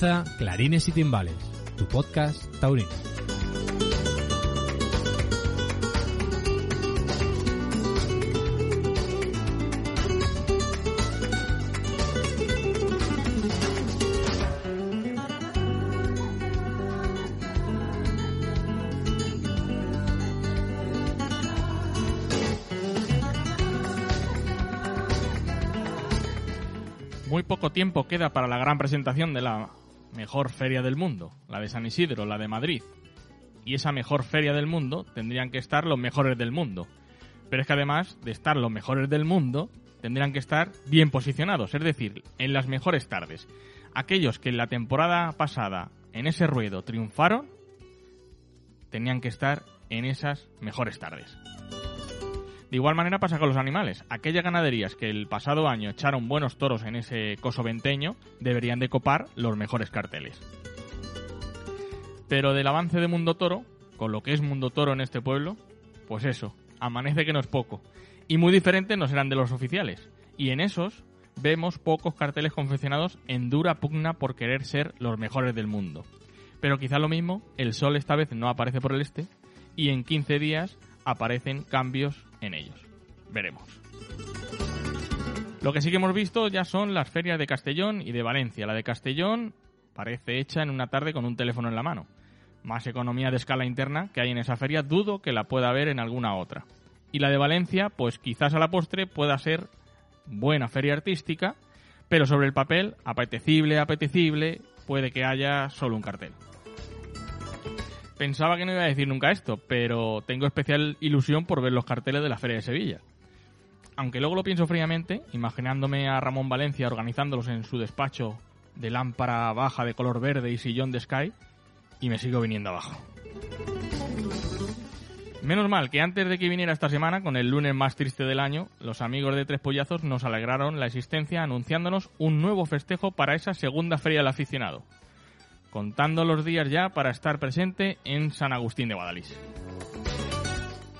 Clarines y Timbales, tu podcast taurino. Muy poco tiempo queda para la gran presentación de la mejor feria del mundo, la de San Isidro, la de Madrid. Y esa mejor feria del mundo tendrían que estar los mejores del mundo. Pero es que además de estar los mejores del mundo, tendrían que estar bien posicionados, es decir, en las mejores tardes. Aquellos que en la temporada pasada en ese ruedo triunfaron, tenían que estar en esas mejores tardes. De igual manera pasa con los animales. Aquellas ganaderías que el pasado año echaron buenos toros en ese coso venteño deberían de copar los mejores carteles. Pero del avance de Mundo Toro, con lo que es Mundo Toro en este pueblo, pues eso, amanece que no es poco. Y muy diferentes no serán de los oficiales. Y en esos vemos pocos carteles confeccionados en dura pugna por querer ser los mejores del mundo. Pero quizá lo mismo, el sol esta vez no aparece por el este y en 15 días aparecen cambios en ellos. Veremos. Lo que sí que hemos visto ya son las ferias de Castellón y de Valencia. La de Castellón parece hecha en una tarde con un teléfono en la mano. Más economía de escala interna que hay en esa feria, dudo que la pueda haber en alguna otra. Y la de Valencia, pues quizás a la postre pueda ser buena feria artística, pero sobre el papel, apetecible, apetecible, puede que haya solo un cartel. Pensaba que no iba a decir nunca esto, pero tengo especial ilusión por ver los carteles de la Feria de Sevilla. Aunque luego lo pienso fríamente, imaginándome a Ramón Valencia organizándolos en su despacho de lámpara baja de color verde y sillón de Sky, y me sigo viniendo abajo. Menos mal que antes de que viniera esta semana, con el lunes más triste del año, los amigos de Tres Pollazos nos alegraron la existencia anunciándonos un nuevo festejo para esa segunda feria del aficionado, contando los días ya para estar presente en San Agustín de Guadalís.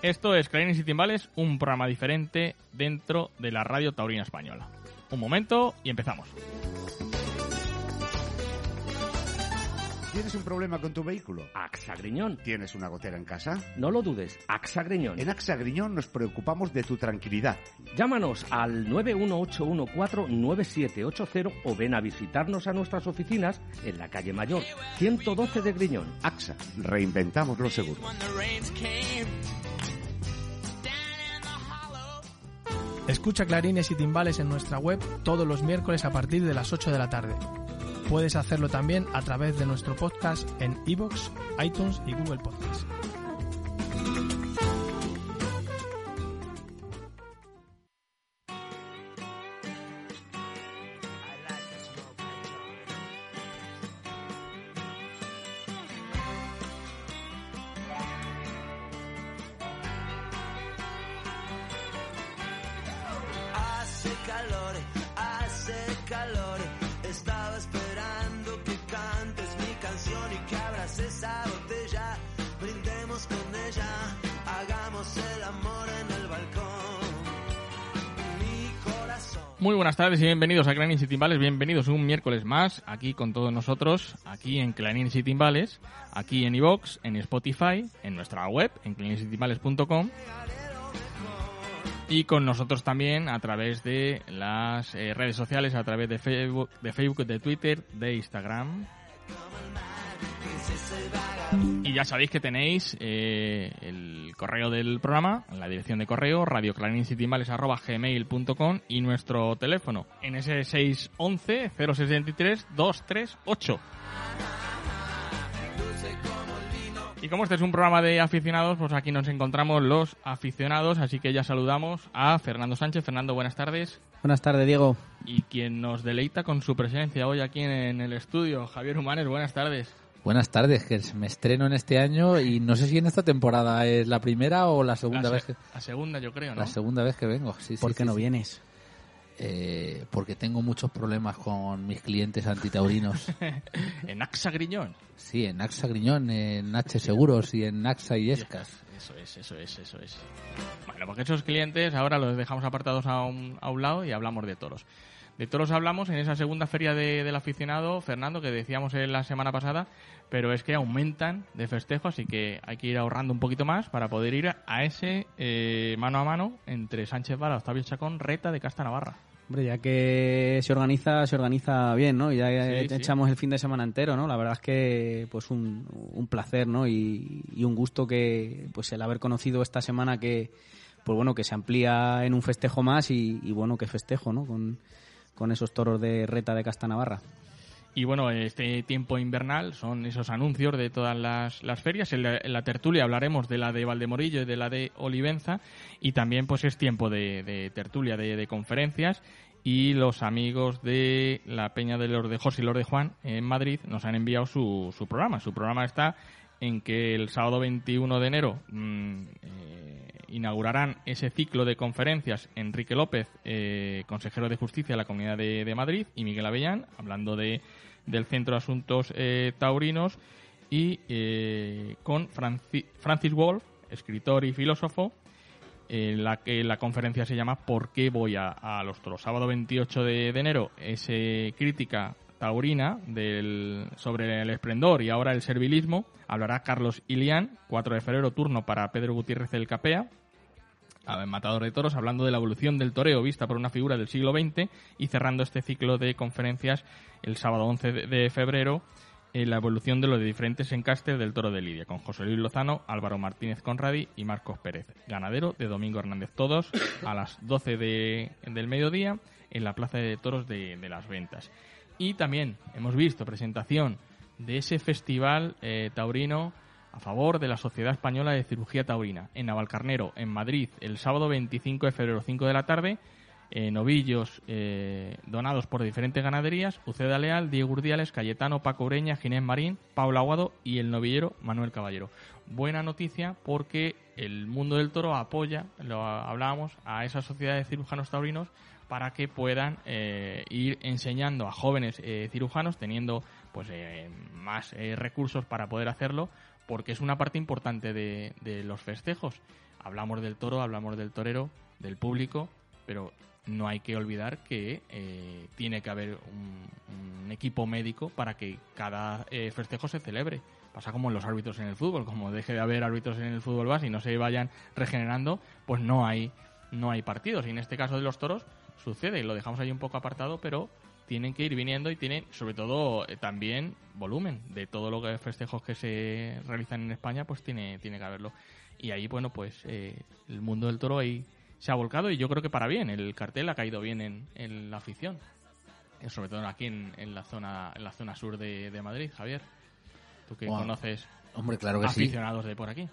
Esto es Clarines y Timbales, un programa diferente dentro de la radio taurina española. Un momento y empezamos. ¿Tienes un problema con tu vehículo? AXA Griñón. ¿Tienes una gotera en casa? No lo dudes, AXA Griñón. En AXA Griñón nos preocupamos de tu tranquilidad. Llámanos al 918149780 o ven a visitarnos a nuestras oficinas en la calle Mayor, 112 de Griñón. AXA, reinventamos los seguros. Escucha Clarines y Timbales en nuestra web todos los miércoles a partir de las 8 de la tarde. Puedes hacerlo también a través de nuestro podcast en iVoox, iTunes y Google Podcast. Buenas tardes y bienvenidos a Clarines y Timbales, bienvenidos un miércoles más aquí con todos nosotros, aquí en Clarines y Timbales, aquí en iVox, en Spotify, en nuestra web, en clarinisytimbales.com y con nosotros también a través de las eh, redes sociales, a través de Facebook, de Facebook, de Twitter, de Instagram. Y ya sabéis que tenéis eh, el correo del programa, la dirección de correo, radioclarincitimales.gmail.com y nuestro teléfono, en ese 611 063 238. Y como este es un programa de aficionados, pues aquí nos encontramos los aficionados, así que ya saludamos a Fernando Sánchez. Fernando, buenas tardes. Buenas tardes, Diego. Y quien nos deleita con su presencia hoy aquí en el estudio, Javier Humanes, buenas tardes. Buenas tardes, que me estreno en este año y no sé si en esta temporada es la primera o la segunda la, vez que... La segunda, yo creo, ¿no? La segunda vez que vengo, sí, ¿Por sí, qué sí, no sí. vienes? Eh, porque tengo muchos problemas con mis clientes antitaurinos. en AXA Griñón. Sí, en AXA Griñón, en H Seguros y en AXA y Escas. Eso es, eso es, eso es. Bueno, porque esos clientes ahora los dejamos apartados a un, a un lado y hablamos de toros. De toros hablamos en esa segunda feria de, del aficionado, Fernando, que decíamos la semana pasada, pero es que aumentan de festejo, así que hay que ir ahorrando un poquito más para poder ir a ese eh, mano a mano entre Sánchez Vara, Octavio Chacón, Reta de Casta Navarra. Hombre, ya que se organiza, se organiza bien, ¿no? Ya Sí, sí. echamos el fin de semana entero, ¿no? La verdad es que, pues, un, un placer, ¿no? Y, y un gusto que, pues, el haber conocido esta semana que, pues, bueno, que se amplía en un festejo más y, y bueno, que festejo, ¿no? Con, con esos toros de reta de Casta Navarra. Y bueno, este tiempo invernal son esos anuncios de todas las, las ferias. En la, tertulia hablaremos de la de Valdemorillo y de la de Olivenza. Y también pues es tiempo de, de tertulia, de, de conferencias. Y los amigos de la Peña de los de José y los de Juan en Madrid nos han enviado su, su programa. Su programa está en que el sábado 21 de enero mm, eh, inaugurarán ese ciclo de conferencias Enrique López, eh, consejero de Justicia de la Comunidad de, Madrid, y Miguel Avellán, hablando de, del Centro de Asuntos eh, Taurinos, y eh, con Franci- Francis Wolf, escritor y filósofo, en la que la conferencia se llama ¿Por qué voy a, a los toros? Sábado 28 de, enero es eh, crítica taurina sobre el esplendor y ahora el servilismo. Hablará Carlos Ilián, 4 de febrero, turno para Pedro Gutiérrez del Capea, Matador de Toros, hablando de la evolución del toreo vista por una figura del siglo XX y cerrando este ciclo de conferencias el sábado 11 de- febrero en la evolución de los diferentes encastes del toro de Lidia, con José Luis Lozano, Álvaro Martínez Conradi y Marcos Pérez. Ganadero de Domingo Hernández, todos a las 12 de- del mediodía en la Plaza de Toros de, de Las Ventas. Y también hemos visto presentación de ese festival eh, taurino a favor de la Sociedad Española de Cirugía Taurina en Navalcarnero, en Madrid, el sábado 25 de febrero, 5 de la tarde. eh, novillos eh, donados por diferentes ganaderías, Uceda Leal, Diego Urdiales, Cayetano, Paco Ureña, Ginés Marín, Paula Aguado y el novillero Manuel Caballero. Buena noticia porque el mundo del toro apoya, lo hablábamos, a esa sociedad de cirujanos taurinos para que puedan eh, ir enseñando a jóvenes cirujanos teniendo pues más recursos para poder hacerlo porque es una parte importante de, los festejos. Hablamos del toro hablamos del torero del público pero no hay que olvidar que eh, tiene que haber un, equipo médico para que cada eh, festejo se celebre. Pasa como en los árbitros en el fútbol como deje de haber árbitros en el fútbol base y no se vayan regenerando pues no hay no hay partidos. Y en este caso de los toros sucede lo dejamos ahí un poco apartado, pero tienen que ir viniendo y tienen, sobre todo, eh, también volumen de todo lo que festejos que se realizan en España, pues tiene, tiene que haberlo. Y ahí, bueno, pues eh, el mundo del toro ahí se ha volcado y yo creo que para bien. El cartel ha caído bien en, en la afición, Eh, sobre todo aquí en, en la zona en la zona sur de, de Madrid, Javier. Tú que Wow. conoces Hombre, claro que sí. aficionados de por aquí.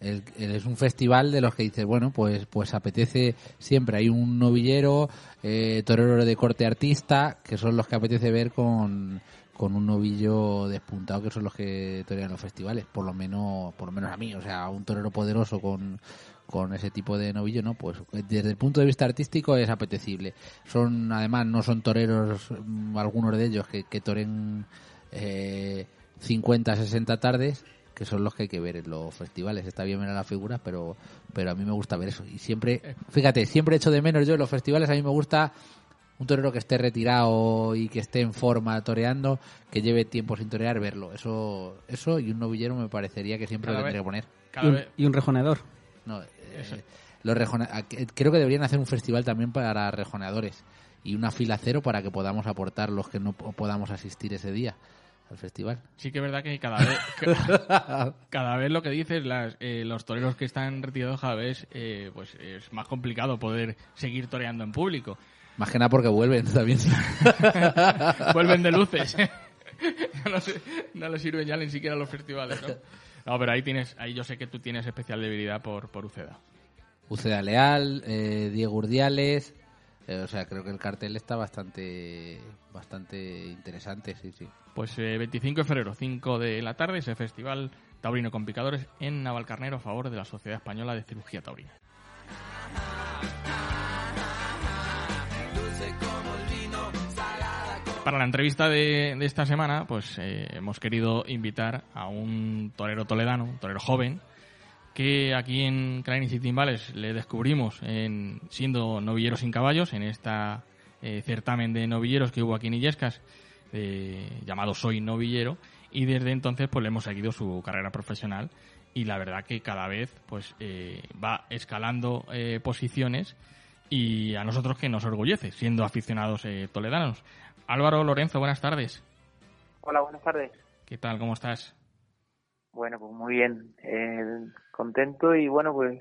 El- el- es un festival de los que dices, bueno, pues pues apetece siempre. Hay un novillero, eh, torero de corte artista, que son los que apetece ver con, con un novillo despuntado, que son los que torean los festivales. Por lo menos por lo menos a mí. O sea, un torero poderoso con, con ese tipo de novillo, ¿no? Pues desde el punto de vista artístico es apetecible. Son, además, no son toreros, mm, algunos de ellos, que, que toren eh, 50, 60 tardes, que son los que hay que ver en los festivales. Está bien ver a las figuras, pero, pero a mí me gusta ver eso. Y siempre, fíjate, siempre he hecho de menos yo en los festivales, a mí me gusta un torero que esté retirado y que esté en forma toreando, que lleve tiempo sin torear, verlo. Eso, eso y un novillero me parecería que siempre Cada lo tendría que poner. Y un, y un rejoneador. No, eh, los rejone- creo que deberían hacer un festival también para rejoneadores y una fila cero para que podamos aportar los que no po- podamos asistir ese día. Al festival. Sí que es verdad que cada vez, ca- cada vez lo que dices, las, eh, los toreros que están retirados cada vez eh, pues es más complicado poder seguir toreando en público. Más que nada porque vuelven también. Vuelven de luces. no, se- no le sirven ya ni siquiera los festivales, ¿no? No, pero ahí tienes, ahí yo sé que tú tienes especial debilidad por, por Uceda. Uceda Leal, eh, Diego Urdiales. Eh, o sea, creo que el cartel está bastante bastante interesante, sí, sí. Pues eh, 25 de febrero, 5 de la tarde, ese festival taurino con picadores en Navalcarnero a favor de la Sociedad Española de Cirugía Taurina. Para la entrevista de, esta semana, pues eh, hemos querido invitar a un torero toledano, un torero joven, que aquí en Clarín y Timbales le descubrimos en, siendo novillero sin caballos en esta eh, certamen de novilleros que hubo aquí en Illescas, eh, llamado Soy Novillero, y desde entonces pues le hemos seguido su carrera profesional y la verdad que cada vez pues eh, va escalando posiciones y a nosotros que nos orgullece, siendo aficionados eh, toledanos. Álvaro Lorenzo, buenas tardes. Hola, buenas tardes. ¿Qué tal? ¿Cómo estás? Bueno, pues muy bien. Eh, contento y bueno, pues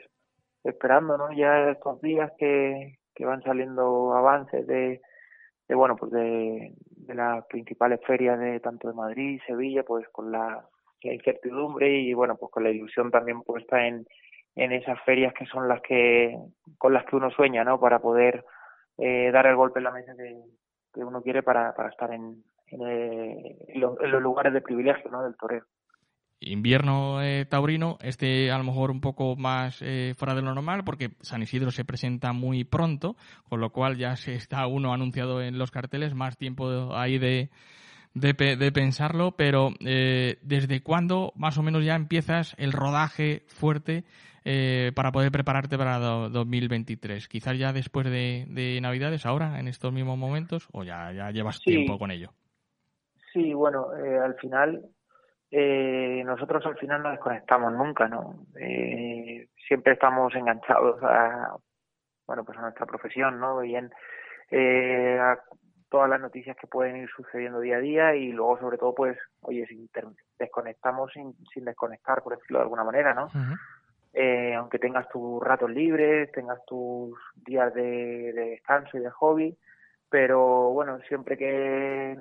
esperando, ¿no? Ya estos días que, que van saliendo avances de, de bueno, pues de, de las principales ferias de tanto de Madrid Sevilla, pues con la, la incertidumbre y bueno, pues con la ilusión también puesta en, en esas ferias que son las que con las que uno sueña, ¿no? Para poder eh, dar el golpe en la mesa que, que uno quiere para, para estar en, en, eh, en los, en los lugares de privilegio, ¿no? Del toreo. Invierno eh, taurino, este a lo mejor un poco más eh, fuera de lo normal, porque San Isidro se presenta muy pronto, con lo cual ya se está uno anunciado en los carteles, más tiempo ahí de, de, de pensarlo, pero eh, ¿desde cuándo más o menos ya empiezas el rodaje fuerte eh, para poder prepararte para do- 2023? Quizás ya después de, de Navidades, ahora, en estos mismos momentos, o ya, ya llevas Sí. tiempo con ello. Sí, bueno, al final, eh, nosotros al final no desconectamos nunca, ¿no? Eh, siempre estamos enganchados a, bueno, pues a nuestra profesión, ¿no? Y en, eh, a todas las noticias que pueden ir sucediendo día a día y luego sobre todo, pues, oye, ter- desconectamos sin, sin desconectar, por decirlo de alguna manera, ¿no? eh, aunque tengas tus ratos libres, tengas tus días de, de descanso y de hobby, pero bueno, siempre que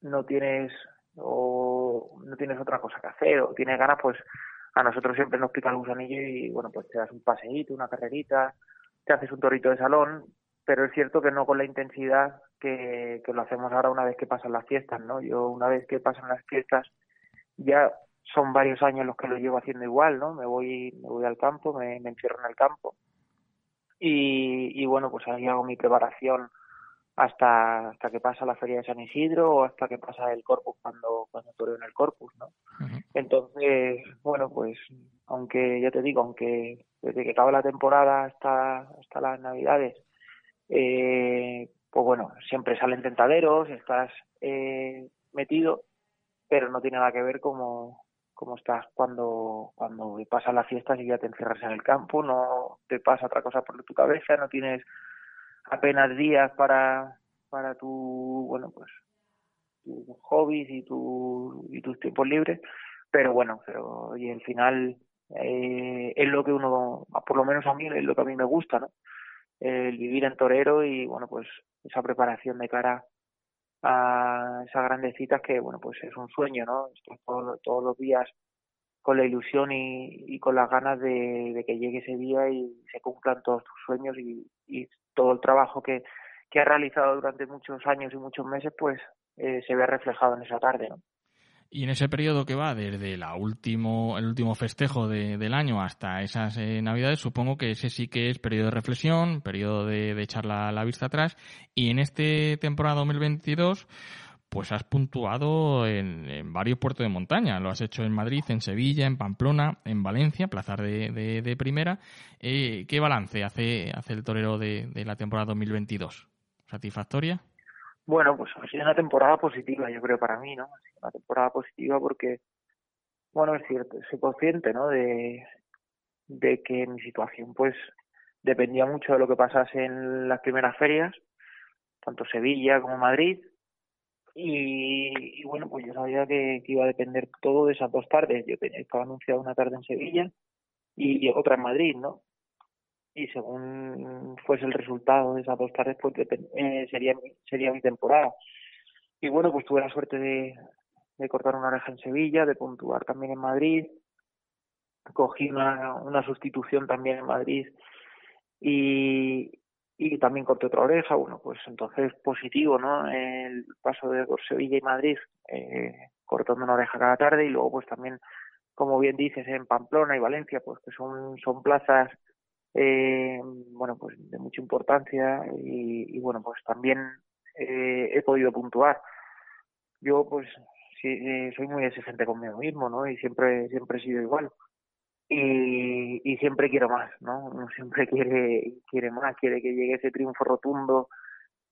no tienes o no tienes otra cosa que hacer o tienes ganas, pues a nosotros siempre nos pica el gusanillo y bueno, pues te das un paseíto, una carrerita, te haces un torito de salón, pero es cierto que no con la intensidad que, que lo hacemos ahora una vez que pasan las fiestas, ¿no? Yo una vez que pasan las fiestas ya son varios años los que lo llevo haciendo igual, ¿no? Me voy, me voy al campo, me, me encierro en el campo y, y bueno, pues ahí hago mi preparación hasta hasta que pasa la feria de San Isidro o hasta que pasa el Corpus cuando cuando en el Corpus, ¿no? Entonces, bueno, pues aunque ya te digo, aunque desde que acaba la temporada hasta hasta las Navidades, eh, pues bueno, siempre salen tentaderos, estás eh, metido, pero no tiene nada que ver como como estás cuando cuando pasan las fiestas y ya te encierras en el campo, no te pasa otra cosa por tu cabeza, no tienes apenas días para para tu bueno pues tus hobbies y tu y tus tiempos libres. Pero bueno pero y al final eh, es lo que uno por lo menos a mí es lo que a mí me gusta no el vivir en torero y bueno pues esa preparación de cara a esas grandes citas que bueno pues es un sueño no Estás todos, todos los días con la ilusión y, y con las ganas de, que llegue ese día y se cumplan todos tus sueños y todo el trabajo que, que has realizado durante muchos años y muchos meses pues eh, se ve reflejado en esa tarde ¿no? Y en ese periodo que va desde la último, el último festejo de- del año hasta esas eh, navidades, supongo que ese sí que es periodo de reflexión, periodo de, de echar la, la vista atrás. Y en este temporada 2022, pues has puntuado en, varios puertos de montaña. Lo has hecho en Madrid, en Sevilla, en Pamplona, en Valencia, plazar de, de, de primera. Eh, ¿Qué balance hace, hace el torero de, de la temporada 2022? ¿Satisfactoria? Bueno, pues ha sido una temporada positiva, yo creo, para mí, ¿no? Ha sido una temporada positiva porque, bueno, es cierto, soy consciente, ¿no? De, de que mi situación, pues, dependía mucho de lo que pasase en las primeras ferias, tanto Sevilla como Madrid, Y, y bueno, pues yo sabía que, que iba a depender todo de esas dos tardes. Yo tenía, estaba anunciado una tarde en Sevilla y, otra en Madrid, ¿no? Y según fuese el resultado de esas dos tardes, pues eh, sería, sería mi temporada. Y bueno, pues tuve la suerte de, de cortar una oreja en Sevilla, de puntuar también en Madrid. Cogí una, una sustitución también en Madrid y, y también corté otra oreja. Bueno, pues entonces positivo, ¿no? El paso de por Sevilla y Madrid, eh, cortando una oreja cada tarde y luego pues también, como bien dices, en Pamplona y Valencia, pues que son, son plazas, eh, bueno, pues de mucha importancia y, bueno, pues también eh, he podido puntuar. Yo pues sí, eh, soy muy exigente conmigo mismo, ¿no? Y siempre, siempre he sido igual y, y siempre quiero más, ¿no? Uno siempre quiere, quiere más, quiere que llegue ese triunfo rotundo,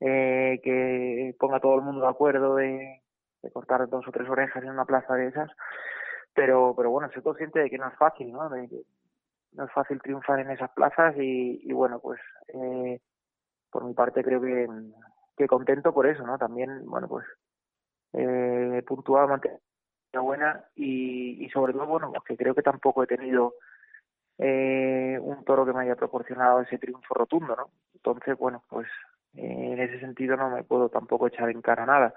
eh, que ponga todo el mundo de acuerdo de, de cortar dos o tres orejas en una plaza de esas, pero, pero bueno, soy consciente de que no es fácil, ¿no? De que no es fácil triunfar en esas plazas y, y bueno, pues eh, por mi parte creo que, que contento por eso, ¿no? También, bueno, pues eh, puntuado, mantener buena y, y sobre todo, bueno, pues que creo que tampoco he tenido eh, un toro que me haya proporcionado ese triunfo rotundo, ¿no? Entonces, bueno, pues eh, en ese sentido no me puedo tampoco echar en cara nada,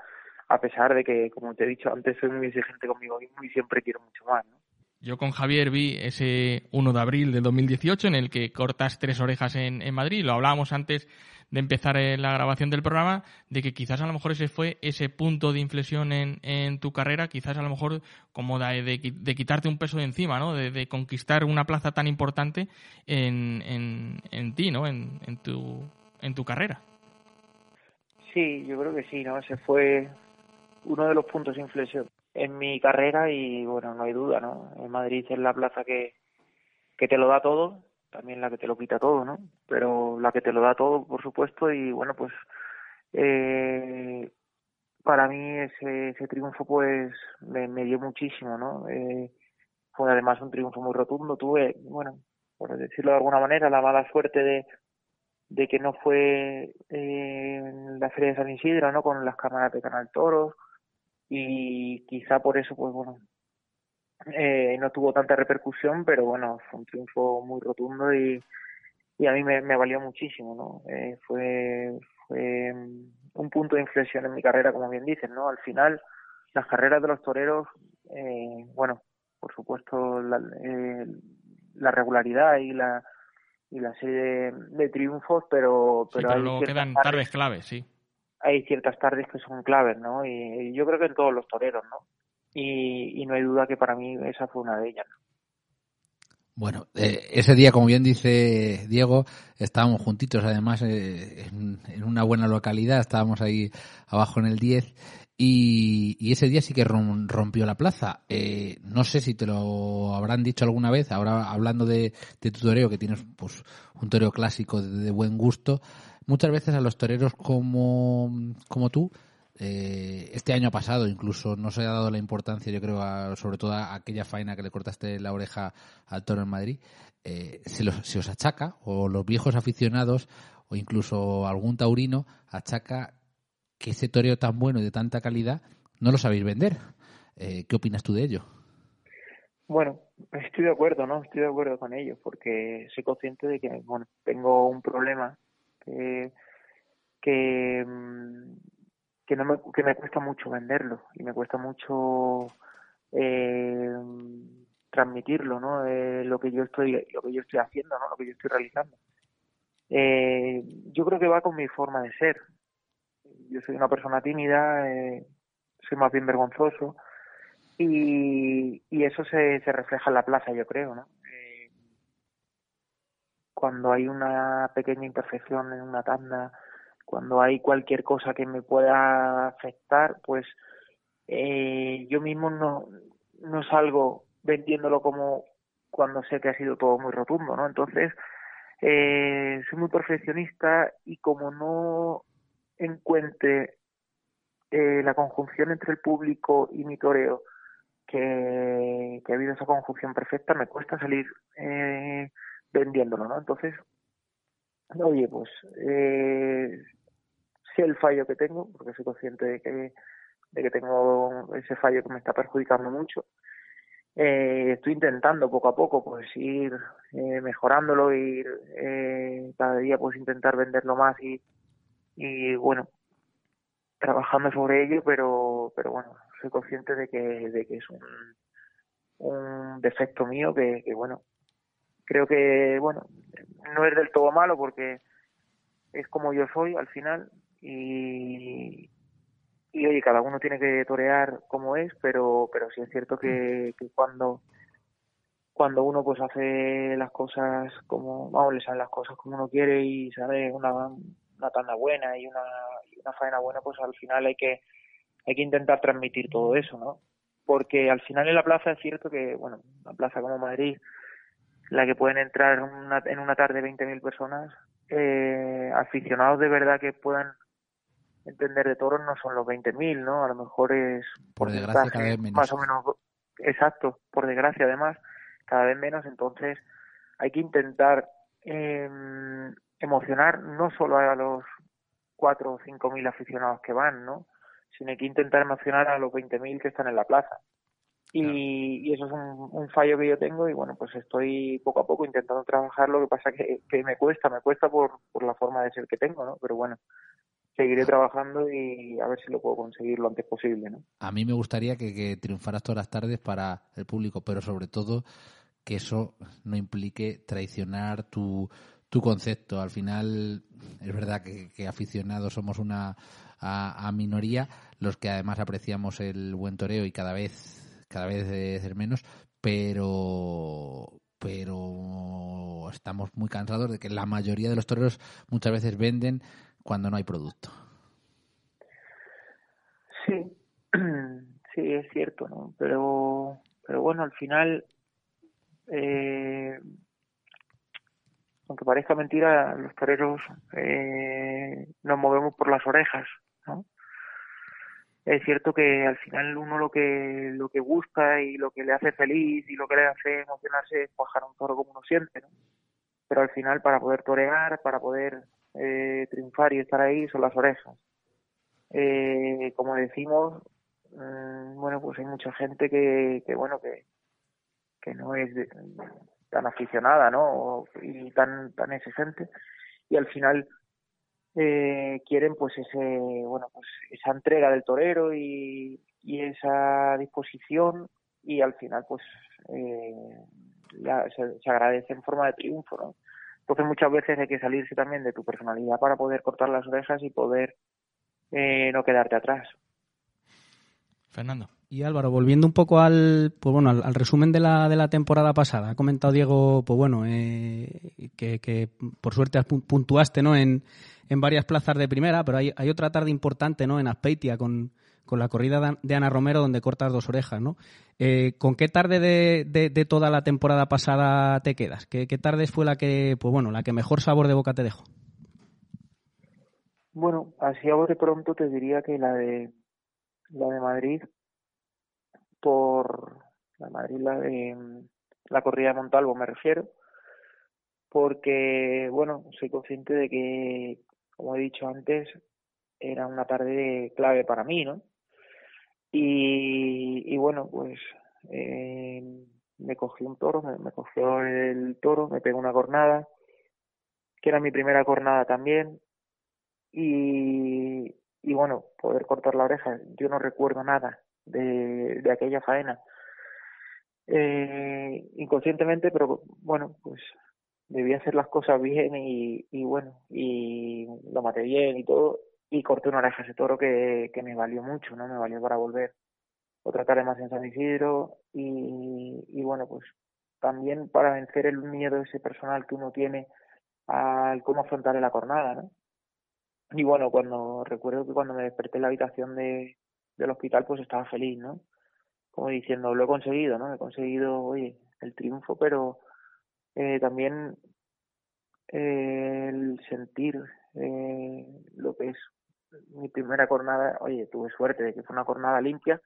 a pesar de que, como te he dicho antes, soy muy exigente conmigo mismo y siempre quiero mucho más, ¿no? Yo con Javier vi ese 1 de abril de 2018 en el que cortas tres orejas en, en Madrid. Lo hablábamos antes de empezar eh, la grabación del programa, de que quizás a lo mejor ese fue ese punto de inflexión en, en tu carrera, quizás a lo mejor como de, de, quitarte un peso de encima, ¿no? De, de conquistar una plaza tan importante en, en, en ti, ¿no? En, en, tu, en tu carrera. Sí, yo creo que sí, ¿no? Ese fue uno de los puntos de inflexión en mi carrera y bueno, no hay duda, ¿no? En Madrid es la plaza que, que te lo da todo, también la que te lo quita todo, ¿no? Pero la que te lo da todo, por supuesto, y bueno, pues eh, para mí ese, ese triunfo pues me, me dio muchísimo, ¿no? Eh, fue además un triunfo muy rotundo, tuve, bueno, por decirlo de alguna manera, la mala suerte de de que no fue eh, en la Feria de San Isidro, ¿no? Con las cámaras de Canal Toros y quizá por eso, pues bueno, eh, no tuvo tanta repercusión, pero bueno, fue un triunfo muy rotundo y, y a mí me, me valió muchísimo, ¿no? Eh, fue, fue un punto de inflexión en mi carrera, como bien dices, ¿no? Al final, las carreras de los toreros, eh, bueno, por supuesto, la, eh, la regularidad y la y la serie de, de triunfos, pero Sí, pero, hay luego quedan tardes claves, sí. Hay ciertas tardes que son claves, ¿no? Y, yo creo que en todos los toreros, ¿no? Y, no hay duda que para mí esa fue una de ellas. ¿no? Bueno, eh, ese día, como bien dice Diego, estábamos juntitos, además, eh, en, una buena localidad, estábamos ahí abajo en el 10, y, y ese día sí que rom- rompió la plaza. Eh, no sé si te lo habrán dicho alguna vez, ahora hablando de, de tu toreo, que tienes pues un toreo clásico de buen gusto, muchas veces a los toreros como, como tú, eh, este año pasado incluso no se ha dado la importancia, yo creo, a- sobre todo a aquella faena que le cortaste la oreja al toro en Madrid, eh, se, los- se os achaca, o los viejos aficionados, o incluso algún taurino, achaca que ese toreo tan bueno y de tanta calidad no lo sabéis vender. Eh, ¿Qué opinas tú de ello? Bueno, estoy de acuerdo, ¿no? Estoy de acuerdo con ellos porque soy consciente de que, bueno, tengo un problema que que, mm, que no me, que me cuesta mucho venderlo y me cuesta mucho eh, transmitirlo, ¿no? Eh, lo que yo estoy lo que yo estoy haciendo, ¿no? Lo que yo estoy realizando. Eh, yo creo que va con mi forma de ser. Yo soy una persona tímida, eh, soy más bien vergonzoso y, y eso se, se refleja en la plaza, yo creo, ¿no? Cuando hay una pequeña imperfección en una tanda, cuando hay cualquier cosa que me pueda afectar, pues eh, yo mismo no, no salgo vendiéndolo como cuando sé que ha sido todo muy rotundo, ¿no? Entonces, eh, soy muy perfeccionista y como no encuentre eh, la conjunción entre el público y mi toreo, que, que ha habido esa conjunción perfecta, me cuesta salir eh, vendiéndolo, ¿no? Entonces, oye, pues eh, sé el fallo que tengo, porque soy consciente de que, de que tengo ese fallo que me está perjudicando mucho. Eh, estoy intentando poco a poco pues ir eh, mejorándolo, ir eh, cada día pues intentar venderlo más y, y bueno, trabajando sobre ello, pero, pero bueno, soy consciente de que, de que es un, un defecto mío que, que bueno, creo que bueno, no es del todo malo porque es como yo soy al final y, y oye, cada uno tiene que torear como es, pero, pero sí es cierto que, cuando cuando uno pues hace las cosas como, vamos, le salen las cosas como uno quiere y sabe una, una tanda buena y una, y una faena buena, pues al final hay que hay que intentar transmitir todo eso, ¿no? Porque al final en la plaza es cierto que, bueno, una plaza como Madrid, la que pueden entrar en una, en una tarde 20.000 personas, eh, aficionados de verdad que puedan entender de toros no son los 20.000, ¿no? A lo mejor es Por desgracia, cada vez menos. más o menos exacto, por desgracia además, cada vez menos, entonces hay que intentar eh, emocionar no solo a los cuatro o cinco mil aficionados que van, ¿no? Sino hay que intentar emocionar a los 20.000 que están en la plaza. Y, y eso es un, un fallo que yo tengo y bueno, pues estoy poco a poco intentando trabajar, lo que pasa que, que me cuesta, me cuesta por, por la forma de ser que tengo, ¿no? Pero bueno, seguiré trabajando y a ver si lo puedo conseguir lo antes posible, ¿no? A mí me gustaría que, que triunfaras todas las tardes para el público, pero sobre todo que eso no implique traicionar tu, tu concepto. Al final, es verdad que, que aficionados somos una a, a minoría, los que además apreciamos el buen toreo y cada vez cada vez de ser menos, pero pero estamos muy cansados de que la mayoría de los toreros muchas veces venden cuando no hay producto. Sí, sí, es cierto, ¿no? Pero, pero bueno, al final, eh, aunque parezca mentira, los toreros eh, nos movemos por las orejas. Es cierto que al final uno lo que lo que busca y lo que le hace feliz y lo que le hace emocionarse es cuajar un toro como uno siente, ¿no? Pero al final para poder torear, para poder eh, triunfar y estar ahí son las orejas. Eh, como decimos, mm, bueno, pues hay mucha gente que, que bueno, que, que no es tan aficionada, ¿no? Y tan, tan exigente. Y al final eh, quieren pues ese, bueno, pues esa entrega del torero y, esa disposición y al final pues eh, se, se agradece en forma de triunfo, ¿no? Entonces muchas veces hay que salirse también de tu personalidad para poder cortar las orejas y poder eh, no quedarte atrás. Fernando. Y Álvaro, volviendo un poco al, pues bueno, al, resumen de la, de la temporada pasada, ha comentado Diego, pues bueno, eh, que, por suerte puntuaste, ¿no? En, en varias plazas de primera, pero hay, hay otra tarde importante, ¿no? En Azpeitia con, con la corrida de- Ana Romero donde cortas dos orejas, ¿no? Eh, ¿Con qué tarde de, de, toda la temporada pasada te quedas? ¿Qué, ¿Qué tarde fue la que, pues bueno, la que mejor sabor de boca te dejó? Bueno, así a bote pronto te diría que la de la de Madrid por la Madrid la de mm, la corrida de Montalvo me refiero porque bueno soy consciente de que como he dicho antes era una tarde clave para mí no y, y bueno pues eh, me cogió un toro me, me cogió el toro me pegó una cornada que era mi primera cornada también y, y bueno, poder cortar la oreja. Yo no recuerdo nada de, de aquella faena. Eh, inconscientemente, pero bueno, pues debí hacer las cosas bien y, y bueno, y lo maté bien y todo, y corté una oreja ese toro que, que me valió mucho, ¿no? Me valió para volver otra tarde más en San Isidro y, y bueno, pues también para vencer el miedo ese personal que uno tiene al cómo afrontar la jornada, ¿no? Y bueno, cuando recuerdo que cuando me desperté en la habitación de, del hospital, pues estaba feliz, ¿no? Como diciendo, lo he conseguido, ¿no? He conseguido, oye, el triunfo, pero eh, también eh, el sentir eh, lo que es mi primera jornada, oye, tuve suerte de que fue una jornada limpia,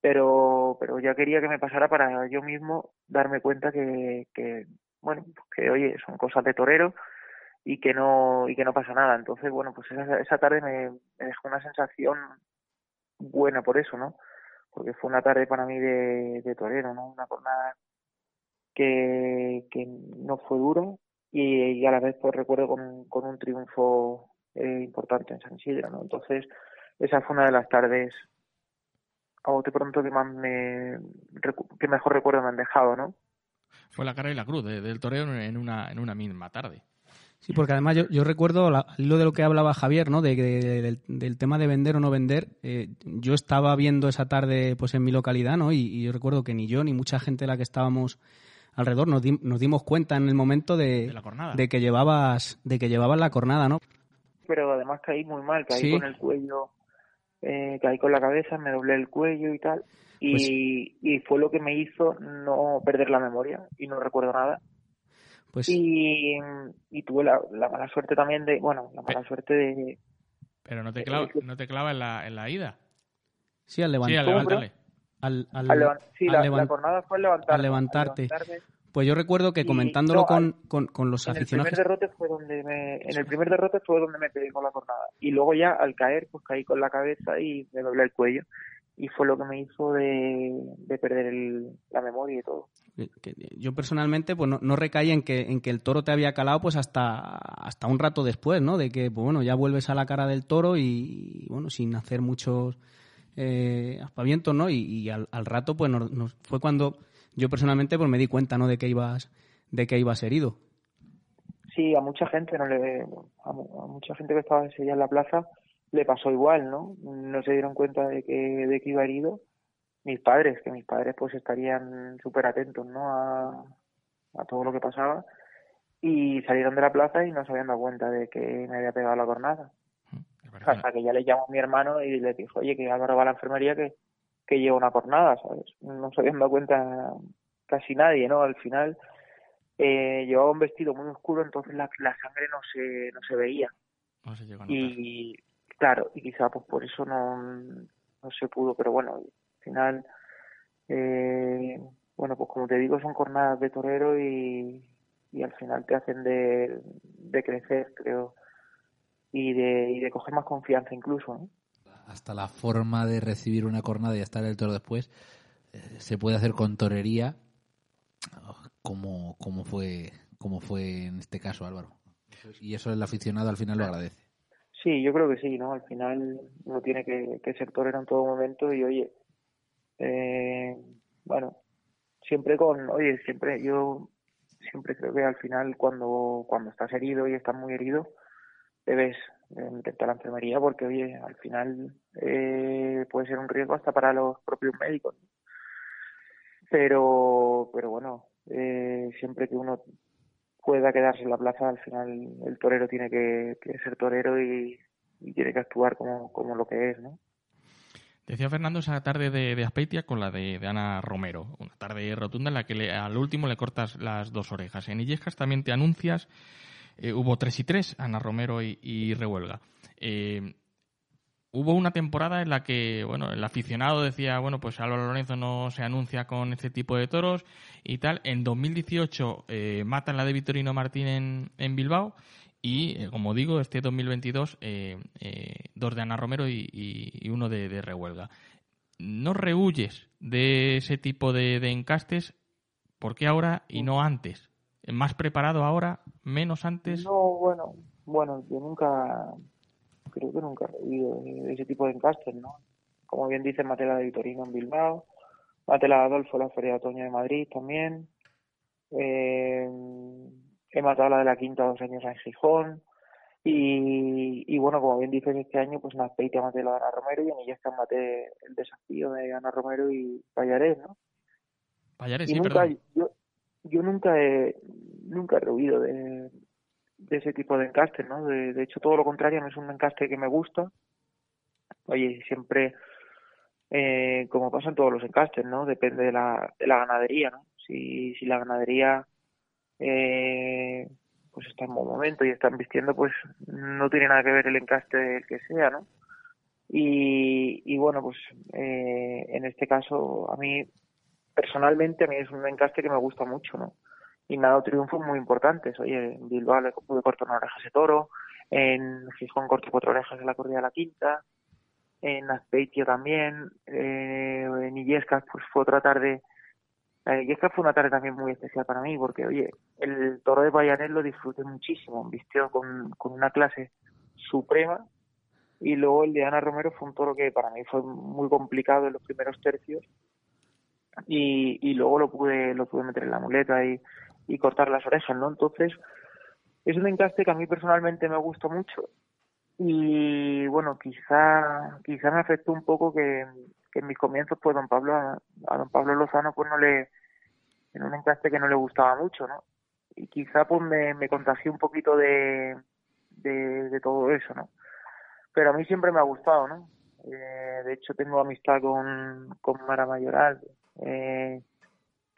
pero pero ya quería que me pasara para yo mismo darme cuenta que, que bueno, que oye, son cosas de torero y que no y que no pasa nada entonces bueno pues esa, esa tarde me, me dejó una sensación buena por eso, ¿no? Porque fue una tarde para mí de, de torero, ¿no? Una jornada que, que no fue dura y, a la vez pues recuerdo con, con un triunfo eh, importante en San Isidro, ¿no? Entonces, esa fue una de las tardes a bote pronto que más me que mejor recuerdo me han dejado, ¿no? Fue la cara y la cruz de- del toreo en una, en una misma tarde. Sí, porque además yo, yo recuerdo, la- hilo de lo que hablaba Javier, ¿no? De, de- del, del tema de vender o no vender, eh, yo estaba viendo esa tarde pues en mi localidad, ¿no? Y, y yo recuerdo que ni yo ni mucha gente de la que estábamos alrededor nos, di- nos dimos cuenta en el momento de, De la cornada. de que llevabas de que llevabas la cornada, ¿no? Pero además caí muy mal, caí Sí. con el cuello, eh, caí con la cabeza, me doblé el cuello y tal. Y, Pues- y fue lo que me hizo no perder la memoria y no recuerdo nada. Pues Y, y tuve la, la mala suerte también de, bueno, la mala suerte de, Pero no te clava, no te clava en, la, en la ida. sí, al Sí, levantar al ¿Cómo, levantarle. al, al- al levan- sí, al la, levan- la jornada fue al levantarme, al levantarte. Pues yo recuerdo que Y- comentándolo no, con, al- con, con los En el aficionados primer derrote fue donde me, en el primer derrote fue donde me pegué con la jornada. Y luego ya al caer, pues caí con la cabeza y me doblé el cuello. Y fue lo que me hizo de, de perder el, la memoria y todo. yo personalmente pues no, no recaí en que en que el toro te había calado pues hasta hasta un rato después no de que pues, bueno ya vuelves a la cara del toro y, bueno sin hacer muchos eh, aspavientos no y, y al, al rato pues nos- nos- fue cuando yo personalmente pues me di cuenta no de que ibas de que ibas herido. Sí, a mucha gente no le, a, a mucha gente que estaba ese día en la plaza le pasó igual, ¿no? No se dieron cuenta de que, de que iba herido. Mis padres, que mis padres pues estarían súper atentos, ¿no? A, a todo lo que pasaba. Y salieron de la plaza y no se habían dado cuenta de que me había pegado la cornada. Hasta que ya le llamó a mi hermano y le dijo, oye, que Álvaro va a la enfermería que, que lleva una cornada, ¿sabes? No se habían dado cuenta casi nadie, ¿no? Al final eh, llevaba un vestido muy oscuro, entonces la, la sangre no se, no se veía. No se llegó a notar. Y claro, y quizá pues por eso no, no se pudo, pero bueno, al final, eh, bueno, pues como te digo, son jornadas de torero y, y al final te hacen de, de crecer, creo, y de, y de coger más confianza incluso, ¿no? Hasta la forma de recibir una cornada y estar el toro después eh, se puede hacer con torería, como, como, fue, como fue en este caso, Álvaro. Y eso el aficionado al final lo agradece. Sí, yo creo que sí, ¿no? Al final uno tiene que, que ser torero en todo momento y oye, eh, bueno, siempre con, oye, siempre, yo siempre creo que al final cuando, cuando estás herido y estás muy herido, debes eh, meterte a la enfermería porque, oye, al final eh, puede ser un riesgo hasta para los propios médicos. Pero, pero bueno, eh, siempre que uno pueda quedarse en la plaza, al final el torero tiene que, ser torero y, tiene que actuar como, como lo que es, ¿no? Decía Fernando esa tarde de, de Aspeitia con la de, de Ana Romero. Una tarde rotunda en la que le- al último le cortas las dos orejas. En Illescas también te anuncias. eh, hubo tres y tres, Ana Romero y, y Rehuelga. Eh, hubo una temporada en la que, bueno, el aficionado decía, bueno, pues Álvaro Lorenzo no se anuncia con este tipo de toros y tal. En 2018 eh, matan la de Vitorino Martín en, en Bilbao y, eh, como digo, este 2022 eh, eh, dos de Ana Romero y, uno de, de Rehuelga. ¿No rehuyes de ese tipo de, de encastes? ¿Por qué ahora y no antes? ¿Más preparado ahora? ¿Menos antes? No, bueno, bueno, yo nunca, creo que nunca he vivido de ese tipo de encastes, ¿no? Como bien dice Matela de Vitorino en Bilbao, Matela de Adolfo en la Feria de Otoño de Madrid también, eh, he matado la de la Quinta dos años en Gijón, y, y bueno, como bien dices, este año pues en Azpeitia maté la de Ana Romero y en Illescas maté el desafío de Ana Romero y Pallarés, ¿no? Payares, y sí, nunca, perdón. yo, yo nunca he, nunca he rehuido de, de ese tipo de encastes, ¿no? De, de hecho, todo lo contrario, no es un encaste que me gusta. Oye, siempre, eh, como pasa en todos los encastes, ¿no? Depende de la, de la ganadería, ¿no? Si, si la ganadería eh, pues está en buen momento y están vistiendo, pues no tiene nada que ver el encaste que sea, ¿no? Y, y bueno, pues eh, en este caso, a mí personalmente a mí es un encaste que me gusta mucho, ¿no? Y me ha dado triunfos muy importantes. Oye, en Bilbao le pude cortar una oreja ese toro, en Gijón corté cuatro orejas en la corrida de la quinta, en Azpeitia también, eh, en Illescas pues fue otra tarde, la Illescas fue una tarde también muy especial para mí porque, oye, el toro de Payanel lo disfruté muchísimo, vistió con, con una clase suprema y luego el de Ana Romero fue un toro que para mí fue muy complicado en los primeros tercios y, y luego lo pude lo pude meter en la muleta y, y cortar las orejas, ¿no? Entonces es un encaste que a mí personalmente me gustó mucho y bueno quizá quizá me afectó un poco que, en mis comienzos pues don Pablo a, don Pablo Lozano pues no le en un encaste que no le gustaba mucho, ¿no? Y quizá pues me, me contagié un poquito de, de, de todo eso, ¿no? Pero a mí siempre me ha gustado, ¿no? Eh, de hecho tengo amistad con, con Mara Mayoral, eh,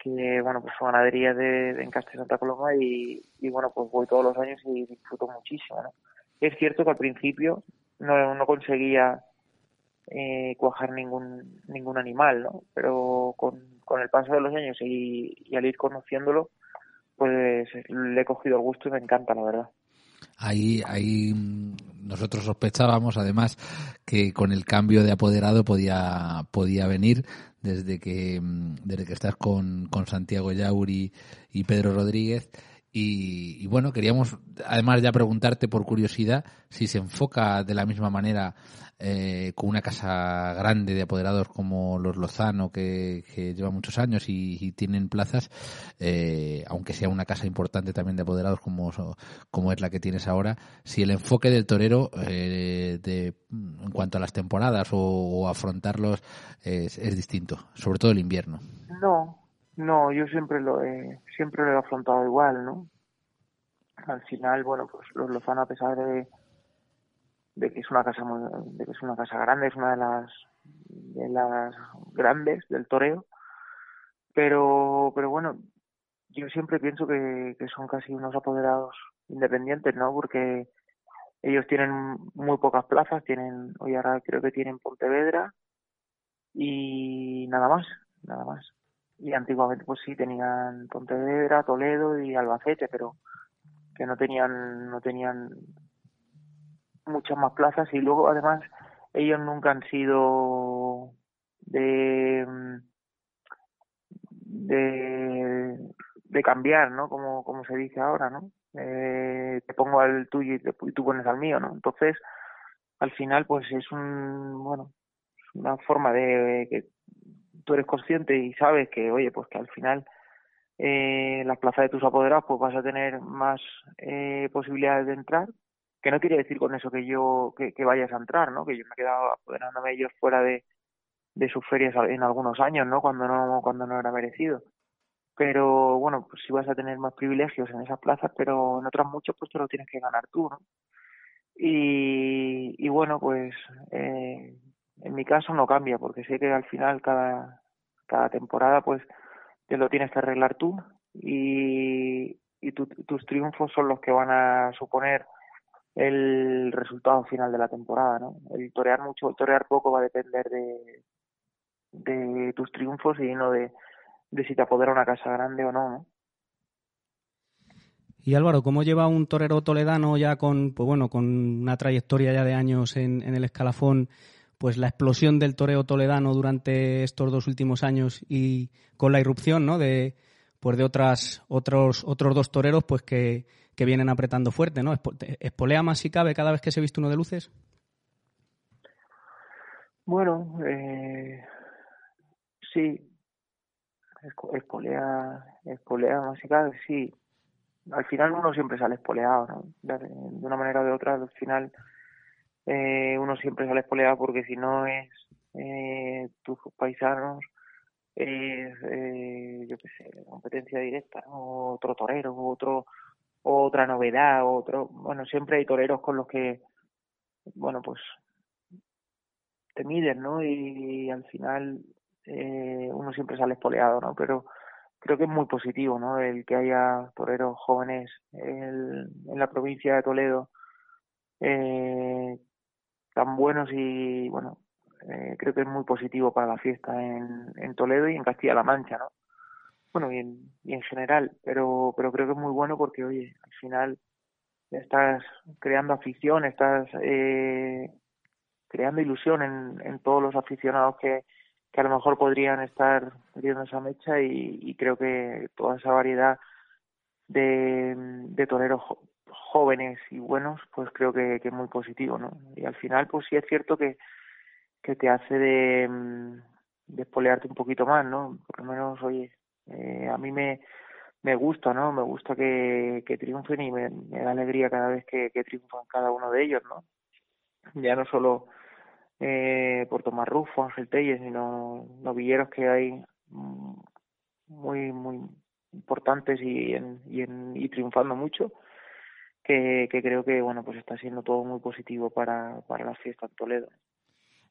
que bueno pues su ganadería de, de Encaste Santa Coloma y, y bueno pues voy todos los años y disfruto muchísimo. Es cierto que al principio no, no conseguía eh, cuajar ningún ningún animal, ¿no? Pero con, con el paso de los años y, al ir conociéndolo, pues le he cogido el gusto y me encanta, la verdad. Ahí mm, nosotros sospechábamos además que con el cambio de apoderado podía, podía venir desde que, mm, desde que estás con, con Santiago Yauri y Pedro Rodríguez. Y, y, bueno, queríamos además ya preguntarte por curiosidad si se enfoca de la misma manera eh, con una casa grande de apoderados como los Lozano, que, lleva muchos años y, tienen plazas, eh, aunque sea una casa importante también de apoderados como, como es la que tienes ahora, si el enfoque del torero eh, de, en cuanto a las temporadas o, o afrontarlos es, es distinto, sobre todo el invierno. No, no, yo siempre lo he, siempre lo he afrontado igual, ¿no? Al final, bueno, pues los Lozano a pesar de, de que es una casa muy, de que es una casa grande, es una de las de las grandes del toreo, pero pero bueno, yo siempre pienso que, que son casi unos apoderados independientes, ¿no? Porque ellos tienen muy pocas plazas, tienen, hoy ahora creo que tienen Pontevedra y nada más, nada más y antiguamente pues sí tenían Pontevedra, Toledo y Albacete, pero que no tenían no tenían muchas más plazas y luego además ellos nunca han sido de de, de cambiar, ¿no? Como como se dice ahora, ¿no? Eh, te pongo al tuyo y, te, y tú pones al mío, ¿no? Entonces, al final pues es un bueno, una forma de que tú eres consciente y sabes que, oye, pues que al final eh, las plazas de tus apoderados pues vas a tener más eh, posibilidades de entrar, que no quiere decir con eso que yo que, vayas a entrar, ¿no? Que yo me he quedado apoderándome ellos fuera de, de sus ferias en algunos años, ¿no? Cuando no cuando no era merecido. Pero bueno, pues sí vas a tener más privilegios en esas plazas, pero en otras muchos pues te lo tienes que ganar tú, ¿no? Y, y bueno, pues eh, en mi caso no cambia, porque sé que al final cada, cada temporada pues te lo tienes que arreglar tú y, y tu, tus triunfos son los que van a suponer el resultado final de la temporada, ¿no? El torear mucho, el torear poco va a depender de, de tus triunfos y no de, de si te apodera una casa grande o no, ¿no? Y Álvaro, ¿cómo lleva un torero toledano ya con, pues bueno, con una trayectoria ya de años en, en el escalafón pues la explosión del toreo toledano durante estos dos últimos años y con la irrupción ¿no? de pues de otras otros otros dos toreros pues que, que vienen apretando fuerte no espolea más si cabe cada vez que se viste uno de luces bueno eh, sí espolea espolea más si cabe sí al final uno siempre sale espoleado ¿no? de una manera o de otra al final eh, uno siempre sale espoleado porque si no es eh, tus paisanos es eh, yo qué sé competencia directa ¿no? otro torero otro otra novedad otro bueno siempre hay toreros con los que bueno pues te miden no y, al final eh, uno siempre sale espoleado no pero creo que es muy positivo no el que haya toreros jóvenes el, en la provincia de Toledo eh, tan buenos y bueno eh, creo que es muy positivo para la fiesta en, en Toledo y en Castilla-La Mancha no bueno y en, y en general pero pero creo que es muy bueno porque oye al final estás creando afición estás eh, creando ilusión en, en todos los aficionados que, que a lo mejor podrían estar perdiendo esa mecha y, creo que toda esa variedad de, de toreros jóvenes y buenos, pues creo que, que es muy positivo, ¿no? Y al final, pues sí es cierto que, que te hace de, mm, de espolearte un poquito más, ¿no? Por lo menos, oye, eh, a mí me, me gusta, ¿no? Me gusta que, triunfen y me, da alegría cada vez que, que triunfan cada uno de ellos, ¿no? Ya no solo eh, por Tomás Rufo, Ángel Telles, sino novilleros que hay mm, muy, muy importantes y, en, y, en, y triunfando mucho, que, que creo que, bueno, pues está siendo todo muy positivo para, para la fiesta en Toledo.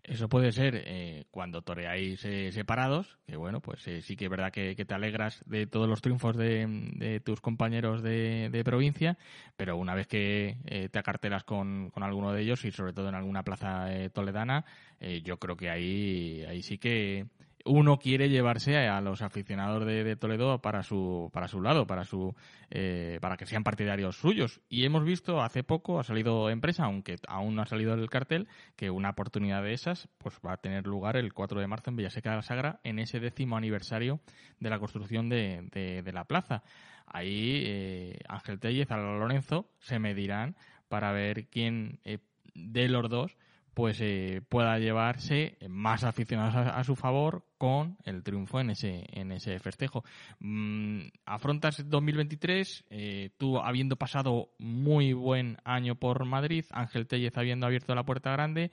Eso puede ser eh, cuando toreáis eh, separados, que bueno, pues eh, sí que es verdad que, te alegras de todos los triunfos de, de tus compañeros de, de provincia, pero una vez que eh, te acartelas con, con alguno de ellos y sobre todo en alguna plaza eh, toledana, eh, yo creo que ahí, ahí sí que uno quiere llevarse a los aficionados de, Toledo para su para su lado, para su eh, para que sean partidarios suyos. Y hemos visto hace poco ha salido en prensa, aunque aún no ha salido el cartel, que una oportunidad de esas pues va a tener lugar el 4 de marzo en Villaseca de la Sagra en ese décimo aniversario de la construcción de, de, de la plaza. Ahí eh, Ángel Tellez, Álvaro Lorenzo se medirán para ver quién eh, de los dos pues eh, pueda llevarse más aficionados a, su favor con el triunfo en ese en ese festejo. Mm, afrontas 2023, eh, tú habiendo pasado muy buen año por Madrid, Ángel Tellez habiendo abierto la puerta grande,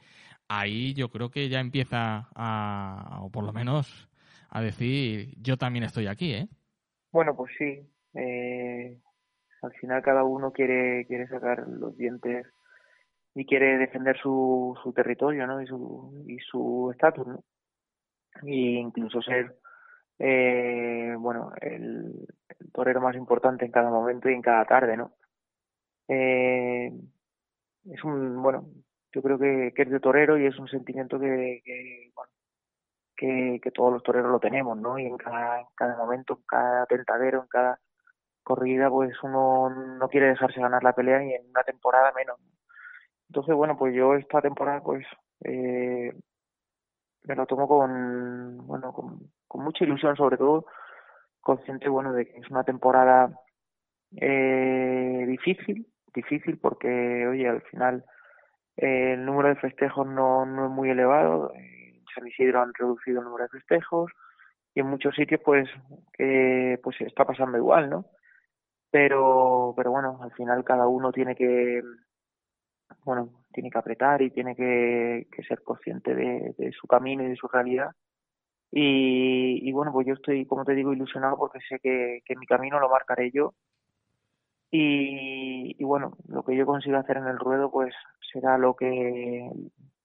ahí yo creo que ya empieza a, o por lo menos a decir, yo también estoy aquí, ¿eh? Bueno, pues sí. Eh, al final cada uno quiere quiere sacar los dientes y quiere defender su, su territorio ¿no? y su y su estatus ¿no? y incluso ser eh, bueno el, torero más importante en cada momento y en cada tarde no eh, es un bueno yo creo que, que, es de torero y es un sentimiento que, bueno que, que todos los toreros lo tenemos no y en cada, cada momento en cada tentadero en cada corrida pues uno no quiere dejarse ganar la pelea y en una temporada menos entonces, bueno, pues yo esta temporada, pues, eh, me lo tomo con, bueno, con, mucha ilusión, sobre todo, consciente, bueno, de que es una temporada eh, difícil, difícil porque, oye, al final eh, el número de festejos no, no es muy elevado, en San Isidro han reducido el número de festejos y en muchos sitios, pues, eh, pues está pasando igual, ¿no? Pero, pero bueno, al final cada uno tiene que bueno, tiene que apretar y tiene que, ser consciente de, su camino y de su realidad. Y, y, bueno, pues yo estoy, como te digo, ilusionado porque sé que, que mi camino lo marcaré yo. Y, y, bueno, lo que yo consiga hacer en el ruedo, pues será lo que,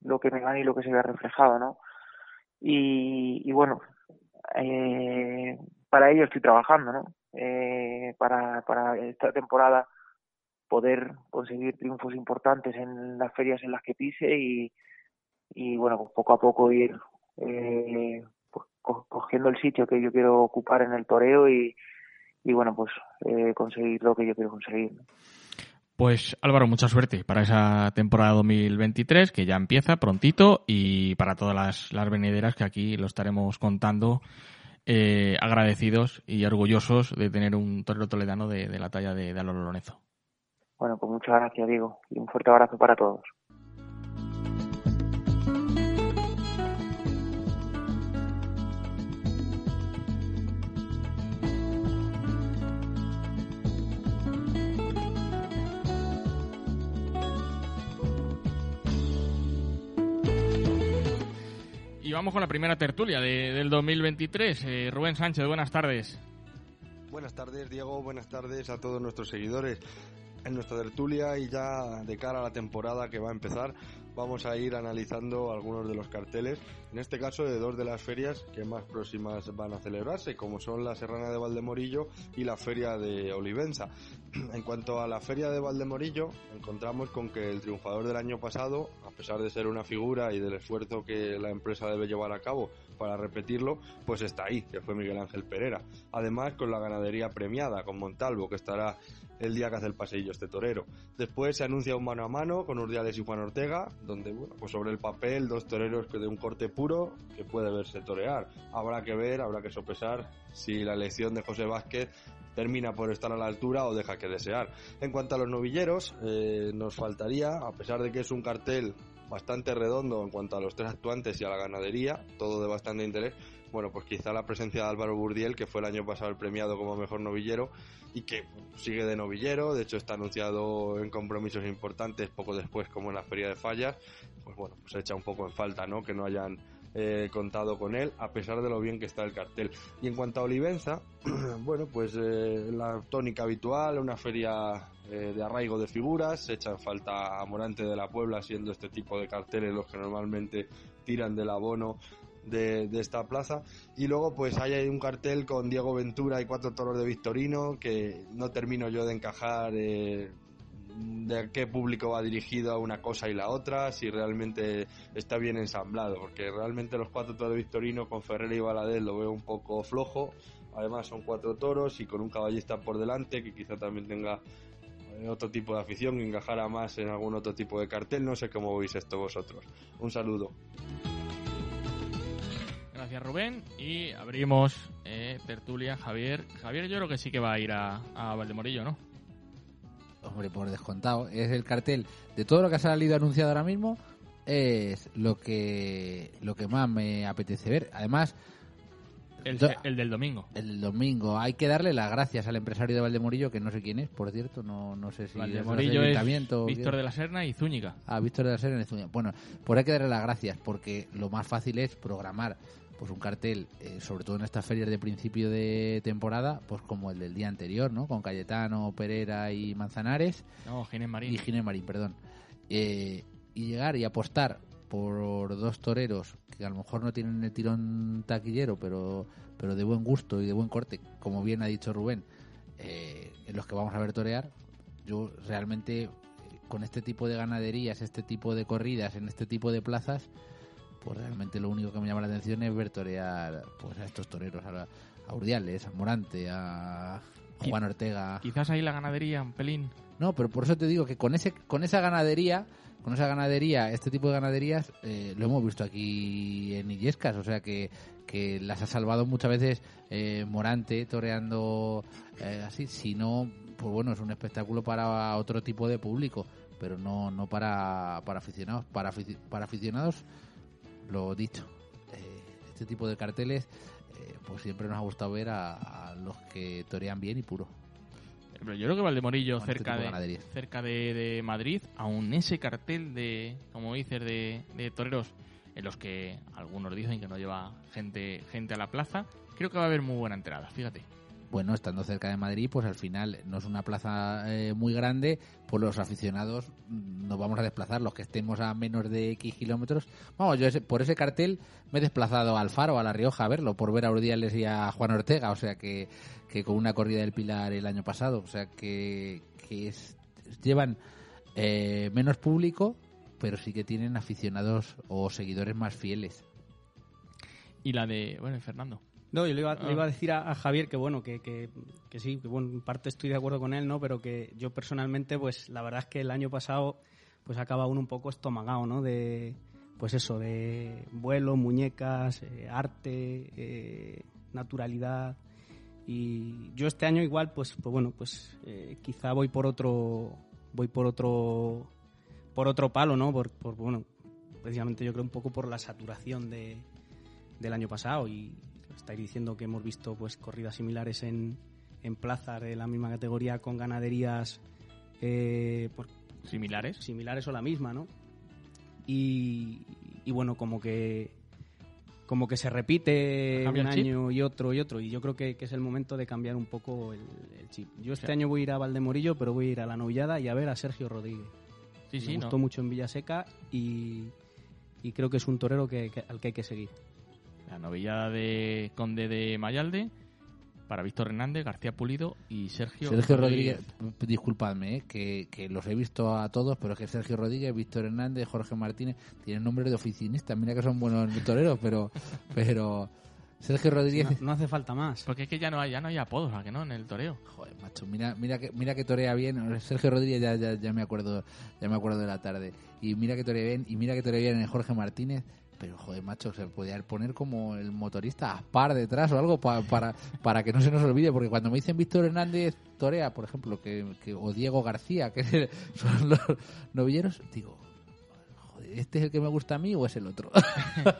lo que me gane y lo que se vea reflejado, ¿no? Y, y bueno, eh, para ello estoy trabajando, ¿no? Eh, para, para esta temporada poder conseguir triunfos importantes en las ferias en las que pise y, bueno, pues poco a poco ir eh, pues, cogiendo el sitio que yo quiero ocupar en el toreo y, bueno, pues eh, conseguir lo que yo quiero conseguir. Pues Álvaro, mucha suerte para esa temporada 2023 que ya empieza prontito y para todas las, las venideras que aquí lo estaremos contando eh, agradecidos y orgullosos de tener un torero toledano de, la talla de, de Lorenzo. Bueno, pues muchas gracias, Diego, y un fuerte abrazo para todos. Y vamos con la primera tertulia de, del 2023. Eh, Rubén Sánchez, buenas tardes. Buenas tardes, Diego. Buenas tardes a todos nuestros seguidores en nuestra tertulia y ya de cara a la temporada que va a empezar vamos a ir analizando algunos de los carteles, en este caso de dos de las ferias que más próximas van a celebrarse, como son la Serrana de Valdemorillo y la Feria de Olivenza. En cuanto a la Feria de Valdemorillo, encontramos con que el triunfador del año pasado, a pesar de ser una figura y del esfuerzo que la empresa debe llevar a cabo para repetirlo, pues está ahí, que fue Miguel Ángel Pereira. Además, con la ganadería premiada, con Montalvo, que estará el día que hace el paseillo este torero. Después se anuncia un mano a mano con Urdiales y Juan Ortega, donde, bueno, pues sobre el papel, dos toreros que de un corte puro que puede verse torear. Habrá que ver, habrá que sopesar si la elección de José Vázquez termina por estar a la altura o deja que desear. En cuanto a los novilleros, eh, nos faltaría, a pesar de que es un cartel bastante redondo en cuanto a los tres actuantes y a la ganadería, todo de bastante interés, bueno, pues quizá la presencia de Álvaro Burdiel, que fue el año pasado el premiado como mejor novillero y que sigue de novillero, de hecho está anunciado en compromisos importantes poco después como en la Feria de Fallas, pues bueno, pues echa un poco en falta, ¿no? Que no hayan eh, contado con él, a pesar de lo bien que está el cartel. Y en cuanto a Olivenza, bueno, pues eh, la tónica habitual, una feria eh, de arraigo de figuras, se echa en falta a Morante de la Puebla, siendo este tipo de carteles los que normalmente tiran del abono de, de, esta plaza. Y luego pues hay un cartel con Diego Ventura y cuatro toros de Victorino que no termino yo de encajar eh, de qué público va dirigido a una cosa y la otra, si realmente está bien ensamblado, porque realmente los cuatro toros de Victorino con Ferrer y Valadez lo veo un poco flojo. Además son cuatro toros y con un caballista por delante que quizá también tenga eh, otro tipo de afición, encajara más en algún otro tipo de cartel. No sé cómo veis esto vosotros. Un saludo. Gracias Rubén y abrimos eh, tertulia Javier. Javier yo creo que sí que va a ir a, a Valdemorillo, ¿no? Hombre, por descontado. Es el cartel de todo lo que ha salido anunciado ahora mismo. Es lo que lo que más me apetece ver. Además, el, el, del domingo. El del domingo. Hay que darle las gracias al empresario de Valdemorillo, que no sé quién es, por cierto. No, no sé si Valdemorillo es, es Víctor de la Serna y Zúñiga. Ah, Víctor de la Serna y Zúñiga. Bueno, pues hay que darle las gracias, porque lo más fácil es programar pues un cartel, eh, sobre todo en estas ferias de principio de temporada, pues como el del día anterior, ¿no? Con Cayetano, Pereira y Manzanares. No, Ginés Marín. Y Ginés Marín, perdón. Eh, y llegar y apostar por dos toreros que a lo mejor no tienen el tirón taquillero, pero, pero de buen gusto y de buen corte, como bien ha dicho Rubén, eh, en los que vamos a ver torear, yo realmente con este tipo de ganaderías, este tipo de corridas, en este tipo de plazas, pues realmente lo único que me llama la atención es ver torear pues, a estos toreros, a, a Urdiales, a Morante, a Juan Ortega. Quizás ahí la ganadería, un pelín. No, pero por eso te digo que con ese con esa ganadería, con esa ganadería, este tipo de ganaderías, eh, lo hemos visto aquí en Illescas, o sea que, que las ha salvado muchas veces eh, Morante toreando eh, así, si no, pues bueno, es un espectáculo para otro tipo de público, pero no, no para, para aficionados. Para, para aficionados lo dicho, eh, este tipo de carteles, eh, pues siempre nos ha gustado ver a, a, los que torean bien y puro. Pero yo creo que Valdemorillo, Con cerca, este de, de cerca de, de, Madrid, aún ese cartel de, como dices, de, de, toreros en los que algunos dicen que no lleva gente, gente a la plaza, creo que va a haber muy buena entrada, fíjate bueno, estando cerca de Madrid, pues al final no es una plaza eh, muy grande, pues los aficionados nos vamos a desplazar, los que estemos a menos de X kilómetros. Vamos, yo ese, por ese cartel me he desplazado al Faro, a La Rioja, a verlo, por ver a Urdiales y a Juan Ortega, o sea que, que con una corrida del Pilar el año pasado, o sea que, que es, llevan eh, menos público, pero sí que tienen aficionados o seguidores más fieles. Y la de, bueno, Fernando. No, yo le iba, ah. le iba a decir a, a, Javier que bueno, que, que, que, sí, que bueno, en parte estoy de acuerdo con él, ¿no? Pero que yo personalmente, pues la verdad es que el año pasado, pues acaba uno un poco estomagado, ¿no? De, pues eso, de vuelo, muñecas, eh, arte, eh, naturalidad. Y yo este año igual, pues, pues bueno, pues eh, quizá voy por otro, voy por otro, por otro palo, ¿no? Por, por bueno, precisamente yo creo un poco por la saturación de, del año pasado y estáis diciendo que hemos visto pues corridas similares en, en plazas de la misma categoría con ganaderías eh, por, similares. Similares o la misma no y, y bueno como que como que se repite un año y otro y otro y yo creo que, que, es el momento de cambiar un poco el, el chip. Yo este año voy a ir a Valdemorillo pero voy a ir a la novillada y a ver a Sergio Rodríguez. Sí, me sí, gustó no. mucho en Villaseca y, y creo que es un torero que, que, al que hay que seguir la novillada de Conde de Mayalde. para Víctor Hernández, García Pulido y Sergio, Sergio Rodríguez, disculpadme, eh, que, que los he visto a todos, pero es que Sergio Rodríguez, Víctor Hernández, Jorge Martínez tienen nombre de oficinistas. Mira que son buenos toreros, pero, pero Sergio Rodríguez. No, no hace falta más. Porque es que ya no hay, ya no hay apodos, ¿a que no? En el toreo. Joder, macho, mira, mira que, mira que torea bien. Sergio Rodríguez ya, ya, ya me acuerdo, ya me acuerdo de la tarde. Y mira que torea bien, y mira que torea bien en Jorge Martínez. Pero joder, macho, se podía poner como el motorista a par detrás o algo pa- para, para que no se nos olvide, porque cuando me dicen Víctor Hernández Torea, por ejemplo, que, que- o Diego García, que son los novilleros, digo, joder, ¿este es el que me gusta a mí o es el otro?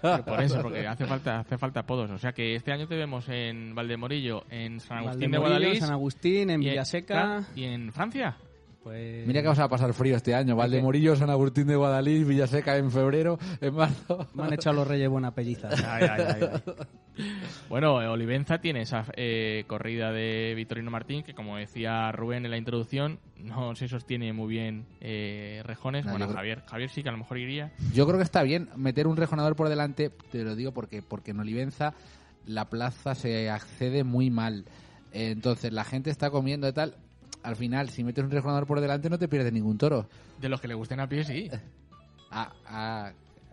Pero por eso, porque hace falta, hace falta apodos. O sea que este año te vemos en Valdemorillo, en San Agustín de Guadalís. San Agustín, en Villaseca. ¿Y en Francia? Pues... Mira que vas a pasar frío este año. Valdemorillo, San Agustín de Guadalís, Villaseca en febrero, en marzo. Me han echado los reyes buena pelliza. Ay, ay, ay, ay. Bueno, eh, Olivenza tiene esa eh, corrida de Vitorino Martín que, como decía Rubén en la introducción, no se sostiene muy bien eh, rejones. No, bueno, yo Javier, Javier sí que a lo mejor iría. Yo creo que está bien meter un rejonador por delante, te lo digo porque, porque en Olivenza la plaza se accede muy mal. Entonces la gente está comiendo y tal. Al final, si metes un rejonador por delante no te pierdes ningún toro. De los que le gusten a pie, sí. Ah, ah,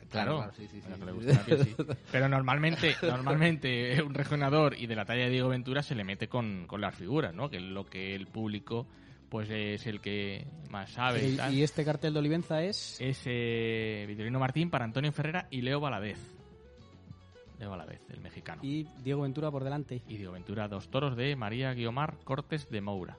Claro, claro, claro, sí, sí, sí. de los que le gusten a pie, sí. Pero normalmente, normalmente un rejonador y de la talla de Diego Ventura se le mete con, con las figuras, ¿no? Que es lo que el público pues es el que más sabe y, Y, tal. y este cartel de Olivenza es... es eh, Vitorino Martín para Antonio Ferrera y Leo Valadez. Leo Valadez, el mexicano. Y Diego Ventura por delante. Y Diego Ventura, dos toros de María Guiomar Cortes de Moura.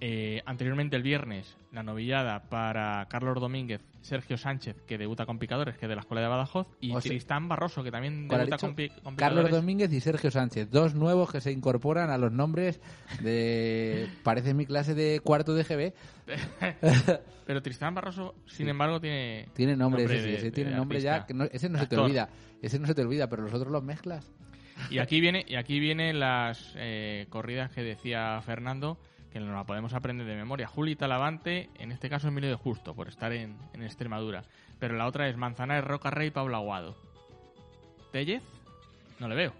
Eh, anteriormente el viernes, la novillada para Carlos Domínguez, Sergio Sánchez, que debuta con picadores, que es de la Escuela de Badajoz, y O sea- Tristán Barroso, que también ¿Cuál ha debuta con, pi- con Carlos picadores. Domínguez y Sergio Sánchez, dos nuevos que se incorporan a los nombres de... Parece mi clase de cuarto de GB. Pero Tristán Barroso, sin embargo, tiene... Tiene nombre, nombre ese, sí, de- ese tiene de nombre ya, que no- ese no se te olvida. Ese no se te olvida, pero los otros los mezclas. Y aquí viene y aquí vienen las eh, corridas que decía Fernando, que nos la podemos aprender de memoria. Juli Talavante, en este caso Emilio de Justo, por estar en, en Extremadura. Pero la otra es Manzanares, Roca Rey, Pablo Aguado. ¿Tellez? No le veo.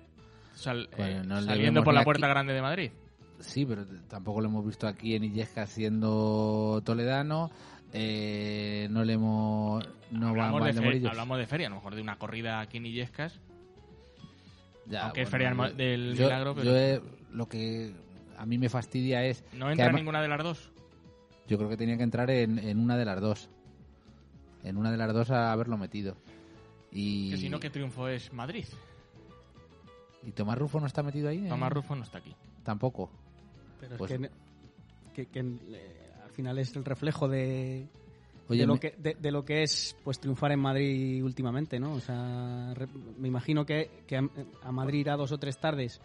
Sal- Bueno, eh, no saliendo por la puerta aquí. grande de Madrid. Sí, pero tampoco lo hemos visto aquí en Illesca siendo toledano. Eh, no le hemos. No va hablamos, de de fe- Morillos. hablamos de feria, a lo mejor de una corrida aquí en Illescas. Ya, aunque es feria del yo- milagro, pero- yo he- lo que a mí me fastidia es. ¿No entra además- ninguna de las dos? Yo creo que tenía que entrar en, en una de las dos. En una de las dos a haberlo metido. Y, Que si no, ¿qué triunfo es Madrid? ¿Y Tomás Rufo no está metido ahí? Tomás Rufo no está aquí. Tampoco. Pero Pues- es que, que- que, eh, al final es el reflejo de, Oye, de, lo que, de, de lo que es pues triunfar en Madrid últimamente, ¿no? O sea, re- me imagino que, que a, a Madrid irá dos o tres tardes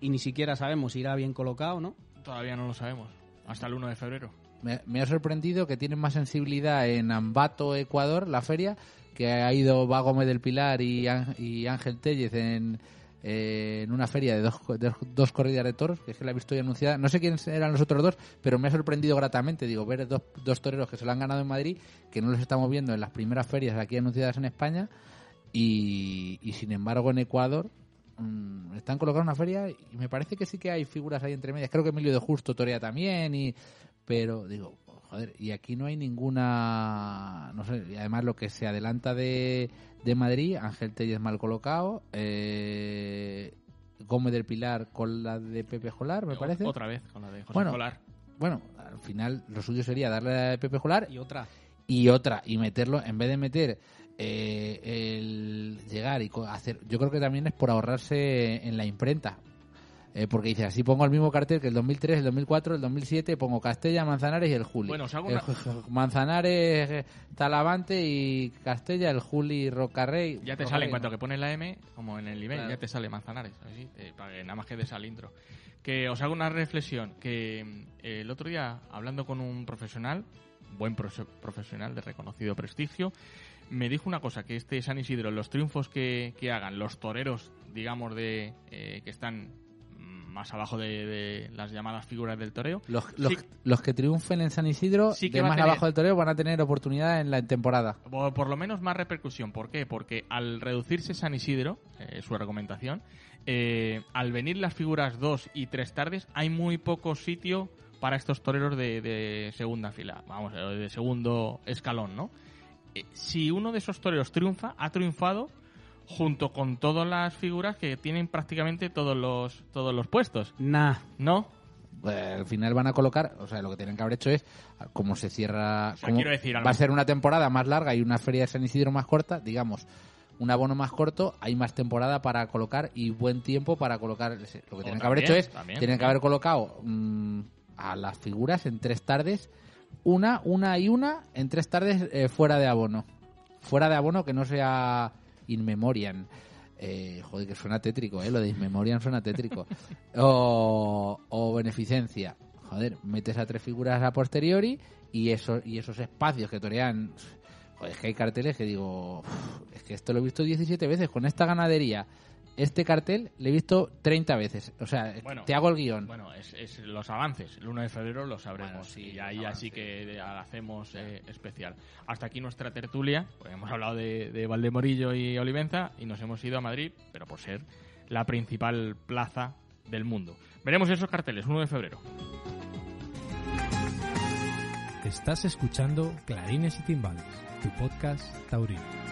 y ni siquiera sabemos si irá bien colocado, ¿no? Todavía no lo sabemos. Hasta el 1 de febrero. Me, me ha sorprendido que tienen más sensibilidad en Ambato, Ecuador, la feria, que ha ido Va Gómez del Pilar y, y Ángel Tellez en, eh, en una feria de dos, de dos corridas de toros, que es que la he visto ya anunciada. No sé quiénes eran los otros dos, pero me ha sorprendido gratamente, digo, ver dos, dos toreros que se lo han ganado en Madrid, que no los estamos viendo en las primeras ferias aquí anunciadas en España, y, y sin embargo en Ecuador mm, están colocados en una feria y me parece que sí que hay figuras ahí entre medias. Creo que Emilio de Justo torea también, y pero digo, joder, y aquí no hay ninguna, no sé, y además lo que se adelanta de, de Madrid, Ángel Tellez mal colocado, eh, Gómez del Pilar con la de Pepe Jolar, me parece. Otra vez con la de José Bueno, Colar. Bueno, al final lo suyo sería darle a Pepe Jolar Y otra. y otra y meterlo en vez de meter eh, el llegar y hacer yo creo que también es por ahorrarse en la imprenta Eh, porque dice así pongo el mismo cartel que el 2003 el 2004 el 2007 pongo Castella Manzanares y el Juli Bueno, una- Ju- Manzanares eh, Talavante y Castella el Juli Rocarrey Ya te Rocarrey, sale en no. cuanto que pones la M, como en el email, Claro. ya te sale Manzanares, así, eh, para que nada más que des al intro. Que os hago una reflexión, que mm, el otro día, hablando con un profesional, buen profe- profesional de reconocido prestigio, me dijo una cosa, que este San Isidro, los triunfos que, que hagan los toreros, digamos, de eh, que están más abajo de, de las llamadas figuras del toreo, los, los, sí- los que triunfen en San Isidro Sí que de más tener- abajo del toreo van a tener oportunidad en la temporada Por, por lo menos más repercusión. ¿Por qué? Porque al reducirse San Isidro, eh, su argumentación, eh, al venir las figuras 2 y 3 tardes, hay muy poco sitio para estos toreros de, de segunda fila, vamos, de segundo escalón, ¿no? Eh, si uno de esos toreros triunfa, ha triunfado junto con todas las figuras que tienen prácticamente todos los todos los puestos. Nah. ¿No? Pues, al final van a colocar, o sea, lo que tienen que haber hecho es, como se cierra, O sea, como quiero decir, va a ser una temporada más larga y una feria de San Isidro más corta, digamos, un abono más corto, hay más temporada para colocar y buen tiempo para colocar. Lo que tienen que haber hecho es, también, tienen que haber colocado mm, a las figuras en tres tardes, una, una y una, en tres tardes eh, fuera de abono. Fuera de abono que no sea in memoriam. Eh, joder, que suena tétrico, ¿eh? Lo de in memoriam suena tétrico. o, o beneficencia. Joder, metes a tres figuras a posteriori y, eso, y esos espacios que torean... Joder, es que hay carteles que digo... "Uf, Es que esto lo he visto 17 veces. Con esta ganadería, este cartel le he visto 30 veces. O sea, Bueno, te hago el guion. Bueno, es, es los avances. El 1 de febrero lo sabremos. Bueno, sí, y ahí así que hacemos eh, especial. Hasta aquí nuestra tertulia. Pues hemos hablado de, de Valdemorillo y Olivenza y nos hemos ido a Madrid, pero por ser la principal plaza del mundo. Veremos esos carteles, 1 de febrero. Estás escuchando Clarines y Timbales, tu podcast taurino.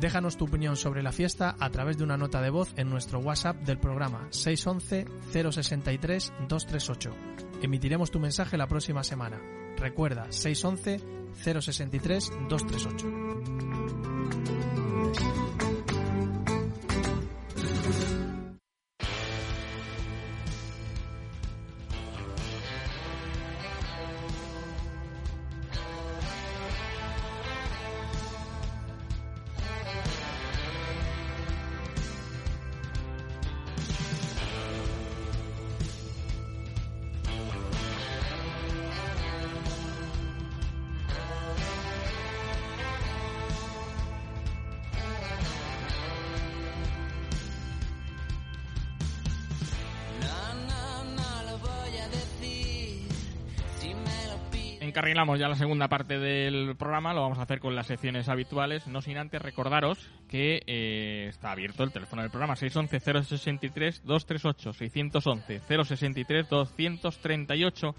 Déjanos tu opinión sobre la fiesta a través de una nota de voz en nuestro WhatsApp del programa 611-063-238. Emitiremos tu mensaje la próxima semana. Recuerda 611-063-238. Encarrilamos ya la segunda parte del programa, lo vamos a hacer con las secciones habituales, no sin antes recordaros que eh, está abierto el teléfono del programa 611-063-238, 611-063-238,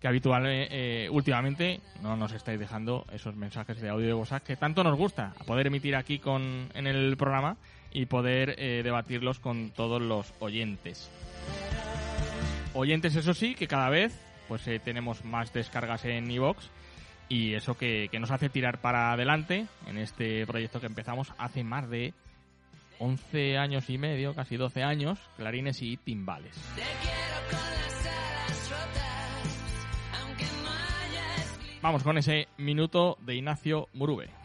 que habitual, eh, últimamente no nos estáis dejando esos mensajes de audio de WhatsApp que tanto nos gusta, poder emitir aquí con, en el programa y poder eh, debatirlos con todos los oyentes. Oyentes, eso sí, que cada vez pues tenemos más descargas en iVoox y eso que, que nos hace tirar para adelante en este proyecto que empezamos hace más de 11 años y medio, casi 12 años, clarines y timbales. Vamos con ese minuto de Ignacio Murube.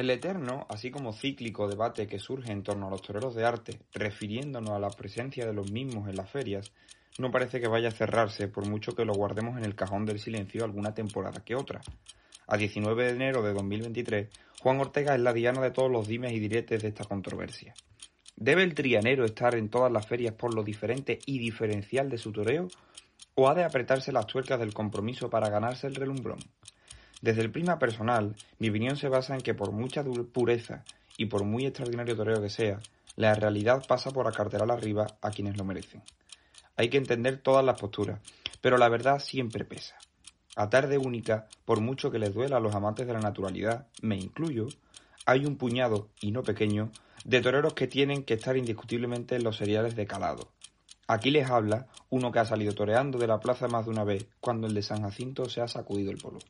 El eterno, así como cíclico debate que surge en torno a los toreros de arte, refiriéndonos a la presencia de los mismos en las ferias, no parece que vaya a cerrarse por mucho que lo guardemos en el cajón del silencio alguna temporada que otra. A 19 de enero de 2023, Juan Ortega es la diana de todos los dimes y diretes de esta controversia. ¿Debe el trianero estar en todas las ferias por lo diferente y diferencial de su toreo? ¿O ha de apretarse las tuercas del compromiso para ganarse el relumbrón? Desde el prisma personal, mi opinión se basa en que por mucha pureza y por muy extraordinario toreo que sea, la realidad pasa por acartelar arriba a quienes lo merecen. Hay que entender todas las posturas, pero la verdad siempre pesa. A tarde única, por mucho que les duela a los amantes de la naturalidad, me incluyo, hay un puñado, y no pequeño, de toreros que tienen que estar indiscutiblemente en los seriales de calado. Aquí les habla uno que ha salido toreando de la plaza más de una vez, cuando el de San Jacinto se ha sacudido el polvo.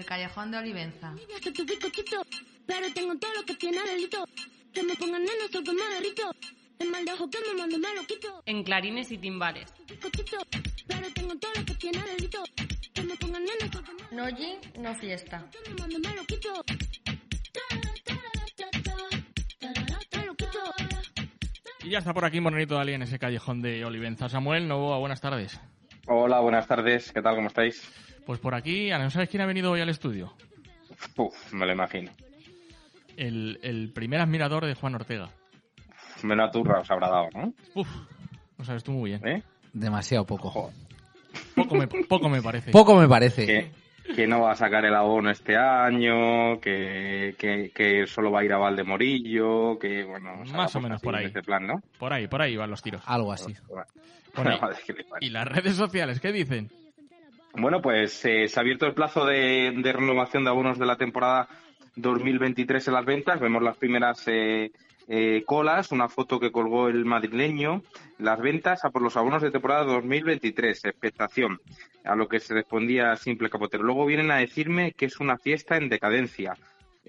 El callejón de Olivenza. Es que tu bizcochito, pero tengo todo lo que tiene delito. Que me pongan neno, so que me derrito. El mal de ojo que me mando me lo quito. En clarines y timbales. Bizcochito, pero tengo todo lo que tiene delito. Que me pongan neno, so que me No gin, no fiesta. me mando me lo quito. Me lo quito. Y ya está por aquí Morenito Dali en ese callejón de Olivenza. Samuel Novoa, buenas tardes. Hola, buenas tardes. ¿Qué tal? ¿Cómo estáis? Pues por aquí, ¿no sabes quién ha venido hoy al estudio? Uf, me lo imagino. El, el primer admirador de Juan Ortega. menos turra os habrá dado, ¿no? Uf, lo sabes tú muy bien. ¿Eh? Demasiado poco. Poco me, poco me parece. Poco me parece. Que, que no va a sacar el abono este año, que, que, que solo va a ir a Valdemorillo, que bueno... o sea, Más o pues menos por ahí. Este plan, ¿no? Por ahí, por ahí van los tiros. Algo así. Bueno, Madre que le parió. ¿Y las redes sociales qué dicen? Bueno, pues eh, se ha abierto el plazo de, renovación de abonos de la temporada 2023 en las ventas. Vemos las primeras eh, eh, colas, una foto que colgó el madrileño. Las ventas a por los abonos de temporada 2023, expectación, a lo que se respondía simple capotero. Luego vienen a decirme que es una fiesta en decadencia.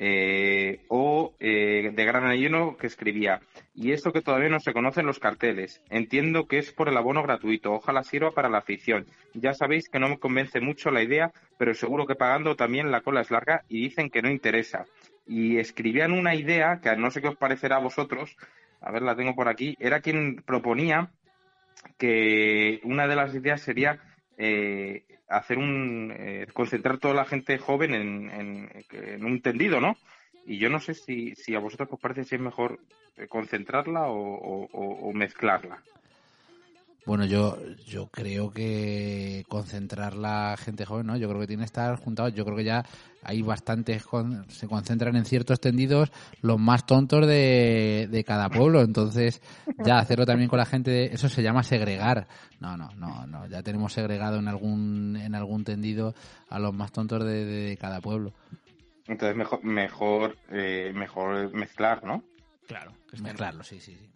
Eh, o eh, de gran ayuno que escribía. Y esto que todavía no se conocen los carteles. Entiendo que es por el abono gratuito. Ojalá sirva para la afición. Ya sabéis que no me convence mucho la idea pero seguro que pagando también la cola es larga y dicen que no interesa. Y escribían una idea que no sé qué os parecerá a vosotros. A ver la tengo por aquí. Era quien proponía que una de las ideas sería eh, hacer un eh, concentrar toda la gente joven en, en- un tendido, ¿no? Y yo no sé si, si a vosotros os parece si es mejor eh, concentrarla o- o- o mezclarla. Bueno, yo, yo creo que concentrar la gente joven, ¿no? Yo creo que tiene que estar juntados. Yo creo que ya hay bastantes, con- se concentran en ciertos tendidos los más tontos de, de cada pueblo. Entonces, ya hacerlo también con la gente, de- eso se llama segregar. No, no, no, no. Ya tenemos segregado en algún, en algún tendido a los más tontos de, de- de cada pueblo. Entonces mejor mejor eh, mejor mezclar, ¿no? Claro. Mezclarlo, sí, sí, sí.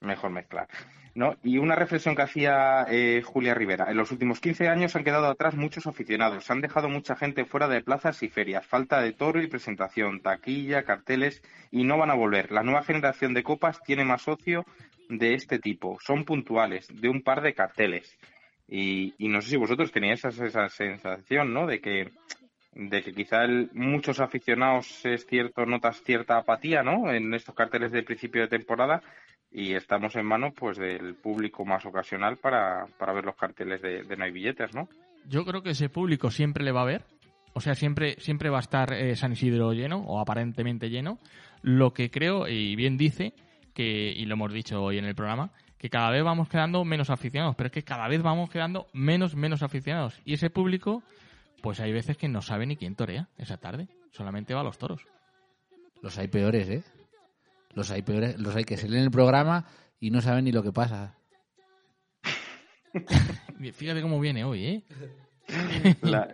Mejor mezclar. ¿No? Y una reflexión que hacía eh, Julia Rivera. En los últimos 15 años han quedado atrás muchos aficionados. Han dejado mucha gente fuera de plazas y ferias. Falta de toro y presentación, taquilla, carteles y no van a volver. La nueva generación de copas tiene más ocio de este tipo. Son puntuales, de un par de carteles. Y, y no sé si vosotros teníais esa, esa sensación, ¿no? De que de que quizá el- muchos aficionados es cierto, notas cierta apatía, ¿no? En estos carteles de principio de temporada y estamos en manos pues del público más ocasional para, para ver los carteles de, de no hay billetes, ¿no? Yo creo que ese público siempre le va a ver. O sea, siempre, siempre va a estar eh, San Isidro lleno, o aparentemente lleno. Lo que creo, y bien dice, que, y lo hemos dicho hoy en el programa, que cada vez vamos quedando menos aficionados, pero es que cada vez vamos quedando menos, menos aficionados. Y ese público, pues hay veces que no sabe ni quién torea esa tarde. Solamente va a los toros. Los hay peores, ¿eh? Los hay peores, los hay que se leen el programa y no saben ni lo que pasa. Fíjate cómo viene hoy, ¿eh? La-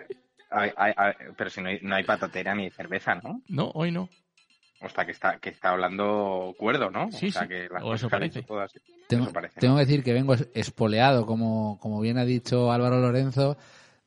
pero si no hay, no hay patatera ni cerveza, ¿no? No, hoy no. O sea, que está, que está hablando cuerdo, ¿no? Sí, o sea, sí. que las O eso parece. todas- Tengo, eso parece. tengo que decir que vengo es- espoleado, como, como bien ha dicho Álvaro Lorenzo,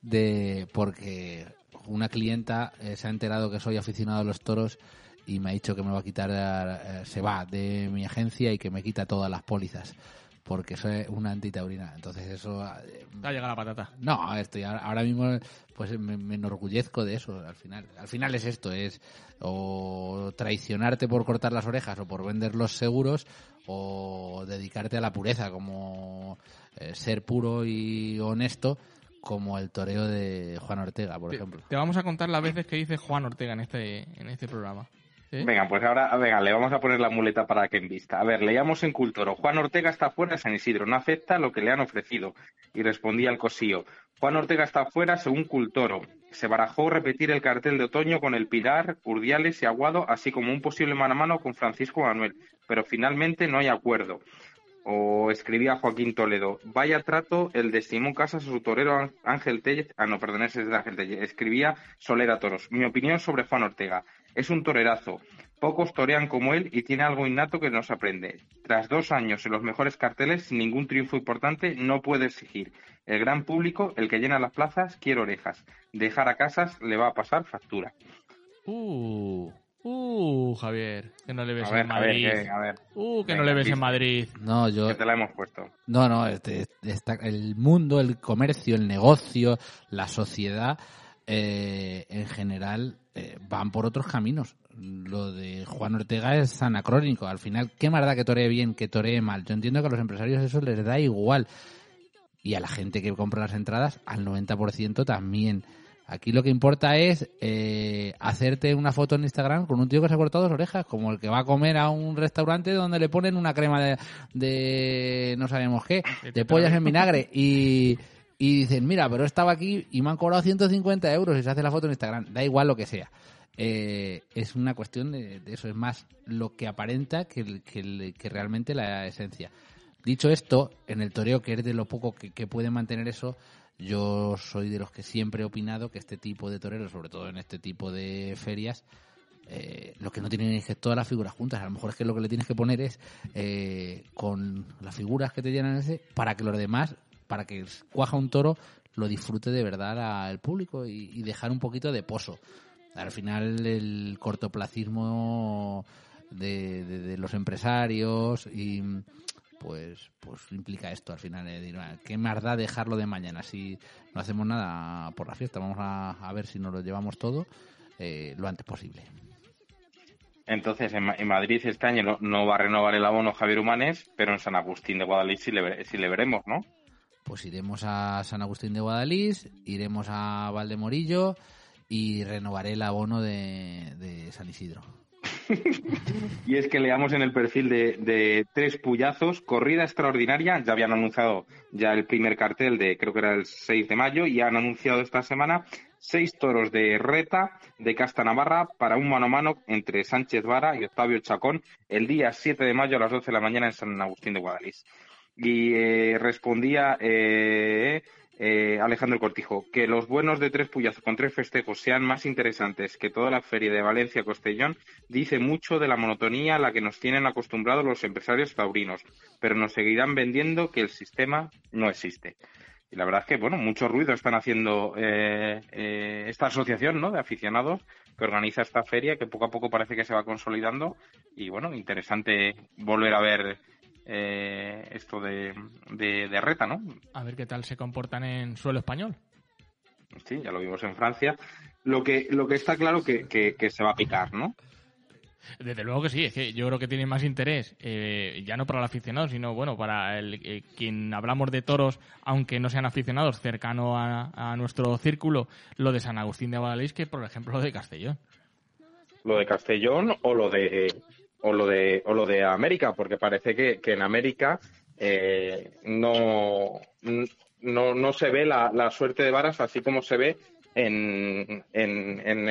de porque una clienta eh, se ha enterado que soy aficionado a los toros y me ha dicho que me va a quitar, eh, se va de mi agencia y que me quita todas las pólizas porque soy una antitaurina. Entonces eso... eh, Te ha llegado la patata. no, estoy ahora, ahora mismo pues me, me enorgullezco de eso al final. Al final es esto, es o traicionarte por cortar las orejas o por vender los seguros o dedicarte a la pureza como eh, ser puro y honesto como el toreo de Juan Ortega, por Te, ejemplo. te vamos a contar las veces que dice Juan Ortega en este, en este programa. Venga, pues ahora, venga, le vamos a poner la muleta para que envista. A ver, leíamos en Cultoro. Juan Ortega está fuera San Isidro, no acepta lo que le han ofrecido. Y respondía el cosío. Juan Ortega está fuera según Cultoro. Se barajó repetir el cartel de otoño con el Pilar, Urdiales y Aguado, así como un posible mano a mano con Francisco Manuel. Pero finalmente no hay acuerdo. O escribía Joaquín Toledo, vaya trato el de Simón Casas a su torero Án- Ángel Tellez, ah no, perdón, ese es de Ángel Tellez, escribía Solera Toros. Mi opinión sobre Juan Ortega, es un torerazo, pocos torean como él y tiene algo innato que nos aprende. Tras dos años en los mejores carteles, sin ningún triunfo importante, no puede exigir. El gran público, el que llena las plazas, quiere orejas. Dejar a Casas le va a pasar factura. Uh, uh, Javier, que no le ves A ver, en a ver, Madrid. que- a ver. Uh, que no le ves en. Madrid. No, yo Que te la hemos puesto. No, no, este- está, el mundo, el comercio, el negocio, la sociedad, eh, en general, eh, van por otros caminos. Lo de Juan Ortega es anacrónico. Al final, ¿qué más da que toree bien, que toree mal? Yo entiendo que a los empresarios eso les da igual. Y a la gente que compra las entradas, al 90% también. Aquí lo que importa es eh, hacerte una foto en Instagram con un tío que se ha cortado las orejas, como el que va a comer a un restaurante donde le ponen una crema de, de no sabemos qué, de pollas en vinagre y, y dicen, mira, pero estaba aquí y me han cobrado 150 euros y se hace la foto en Instagram. Da igual lo que sea. Eh, es una cuestión de, de eso, es más lo que aparenta que, que, realmente la esencia. Dicho esto, en el toreo, que es de lo poco que, que puede mantener eso, yo soy de los que siempre he opinado que este tipo de toreros, sobre todo en este tipo de ferias, eh, lo que no tienen es que todas las figuras juntas. A lo mejor es que lo que le tienes que poner es eh, con las figuras que te llenan ese, para que los demás, para que cuaja un toro, lo disfrute de verdad a- el público y, y dejar un poquito de pozo. Al final el cortoplacismo de, de- de los empresarios y pues pues implica esto al final eh, decir, "Ah, qué más da dejarlo de mañana si no hacemos nada por la fiesta vamos a, a ver si nos lo llevamos todo eh, lo antes posible Entonces, en, en Madrid este año no, no va a renovar el abono Javier Humanes, pero en San Agustín de Guadalix sí le, vere- sí le veremos, ¿no? pues iremos a San Agustín de Guadalís iremos a Valdemorillo y renovaré el abono de, de San Isidro Y es que leamos en el perfil de, Tres Puyazos, corrida extraordinaria, ya habían anunciado ya el primer cartel de, creo que era el 6 de mayo, y han anunciado esta semana seis toros de reta de Casta Navarra para un mano a mano entre Sánchez Vara y Octavio Chacón el día 7 de mayo a las 12 de la mañana en San Agustín de Guadalís. Y eh, respondía eh, eh, Alejandro Cortijo, que los buenos de tres puyazos con tres festejos sean más interesantes que toda la feria de Valencia Costellón, dice mucho de la monotonía a la que nos tienen acostumbrados los empresarios taurinos, pero nos seguirán vendiendo que el sistema no existe. Y la verdad es que, bueno, mucho ruido están haciendo eh, eh, esta asociación ¿no? de aficionados que organiza esta feria, que poco a poco parece que se va consolidando. Y bueno, interesante volver a ver eh, esto de, de, de reta, ¿no? A ver qué tal se comportan en suelo español. Sí, ya lo vimos en Francia. Lo que, lo que está claro que, que, que se va a picar, ¿no? Desde luego que sí, es que yo creo que tiene más interés, eh, ya no para el aficionado, sino bueno, para el, eh, quien hablamos de toros, aunque no sean aficionados, cercano a, a nuestro círculo, lo de San Agustín de Guadalís, que por ejemplo lo de Castellón. Lo de Castellón o lo de o lo de o lo de América, porque parece que, que en América eh, no, no no se ve la, la suerte de varas así como se ve en, en, en,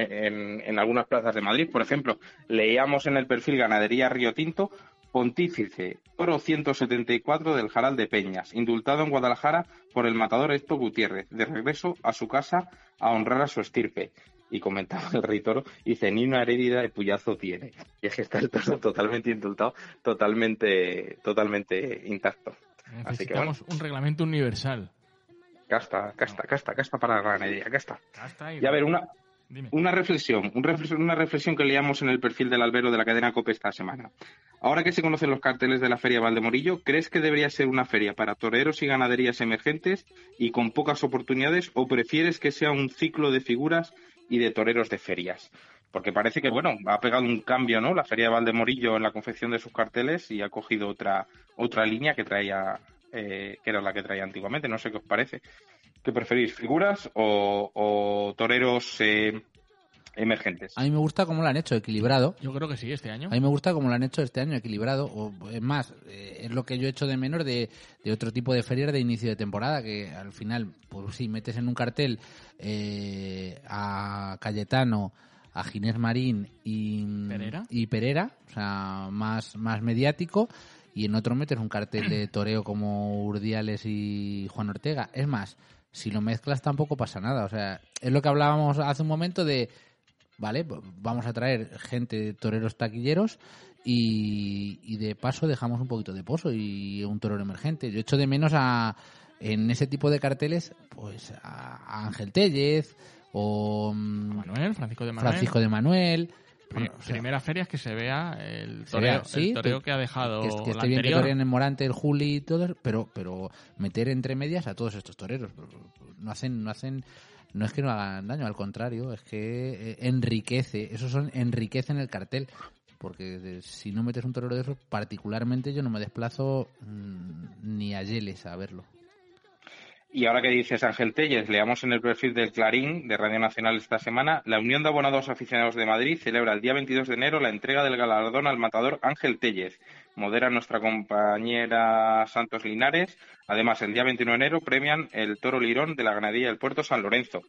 en, algunas plazas de Madrid. Por ejemplo, leíamos en el perfil Ganadería Río Tinto Pontífice, oro 174 del Jaral de Peñas, indultado en Guadalajara por el matador Héctor Gutiérrez, de regreso a su casa a honrar a su estirpe. Y comentaba el rey toro, dice, ni una herida de puyazo tiene. Y es que está el toro totalmente indultado, totalmente, totalmente intacto. Así que bueno, Necesitamos un reglamento universal. casta, casta, casta, casta para la ganadería, casta. Casta y- Y a ver, una, Dime. una reflexión, un reflexión, una reflexión que leíamos en el perfil del albero de la cadena COPE esta semana. Ahora que se conocen los carteles de la Feria Valdemorillo, ¿crees que debería ser una feria para toreros y ganaderías emergentes y con pocas oportunidades o prefieres que sea un ciclo de figuras y de toreros de ferias? Porque parece que, bueno, ha pegado un cambio, ¿no? La Feria de Valdemorillo en la confección de sus carteles y ha cogido otra, otra línea que traía, eh, que era la que traía antiguamente. No sé qué os parece. ¿Qué preferís, figuras o, o toreros eh, emergentes? a mí me gusta cómo lo han hecho equilibrado Yo creo que sí, este año. A mí me gusta como lo han hecho este año, equilibrado. O, es más, eh, es lo que yo he hecho de menos de, de otro tipo de ferias de inicio de temporada, que al final, pues sí, metes en un cartel eh, a Cayetano, a Ginés Marín y ¿Perera? y Perera, o sea, más, más mediático, y en otro metes un cartel de toreo como Urdiales y Juan Ortega. Es más, si lo mezclas tampoco pasa nada. O sea, es lo que hablábamos hace un momento de ¿vale? Pues Vamos a traer gente, toreros taquilleros y, y de paso dejamos un poquito de pozo y un torero emergente. Yo echo de menos a, en ese tipo de carteles, pues a, Ángel Tellez o mm, Manuel, Francisco de Manuel. Francisco de Manuel. Pri- Bueno, o sea, Primera feria es que se vea el toreo, sí, el toreo que- que ha dejado que, que la esté bien que toreen el Morante, el Juli y todo, pero, pero meter entre medias a todos estos toreros. No hacen, no hacen, no es que no hagan daño, al contrario, es que eh, enriquece, esos son, enriquecen el cartel. Porque si no metes un torero de esos, particularmente yo no me desplazo mm, ni a Yeles a verlo. Y ahora que dices Ángel Telles, leamos en el perfil del Clarín de Radio Nacional esta semana, la Unión de Abonados Aficionados de Madrid celebra el día 22 de enero la entrega del galardón al matador Ángel Tellez. Modera nuestra compañera Santos Linares. Además, el día 21 de enero premian el toro lirón de la ganadería del puerto San Lorenzo.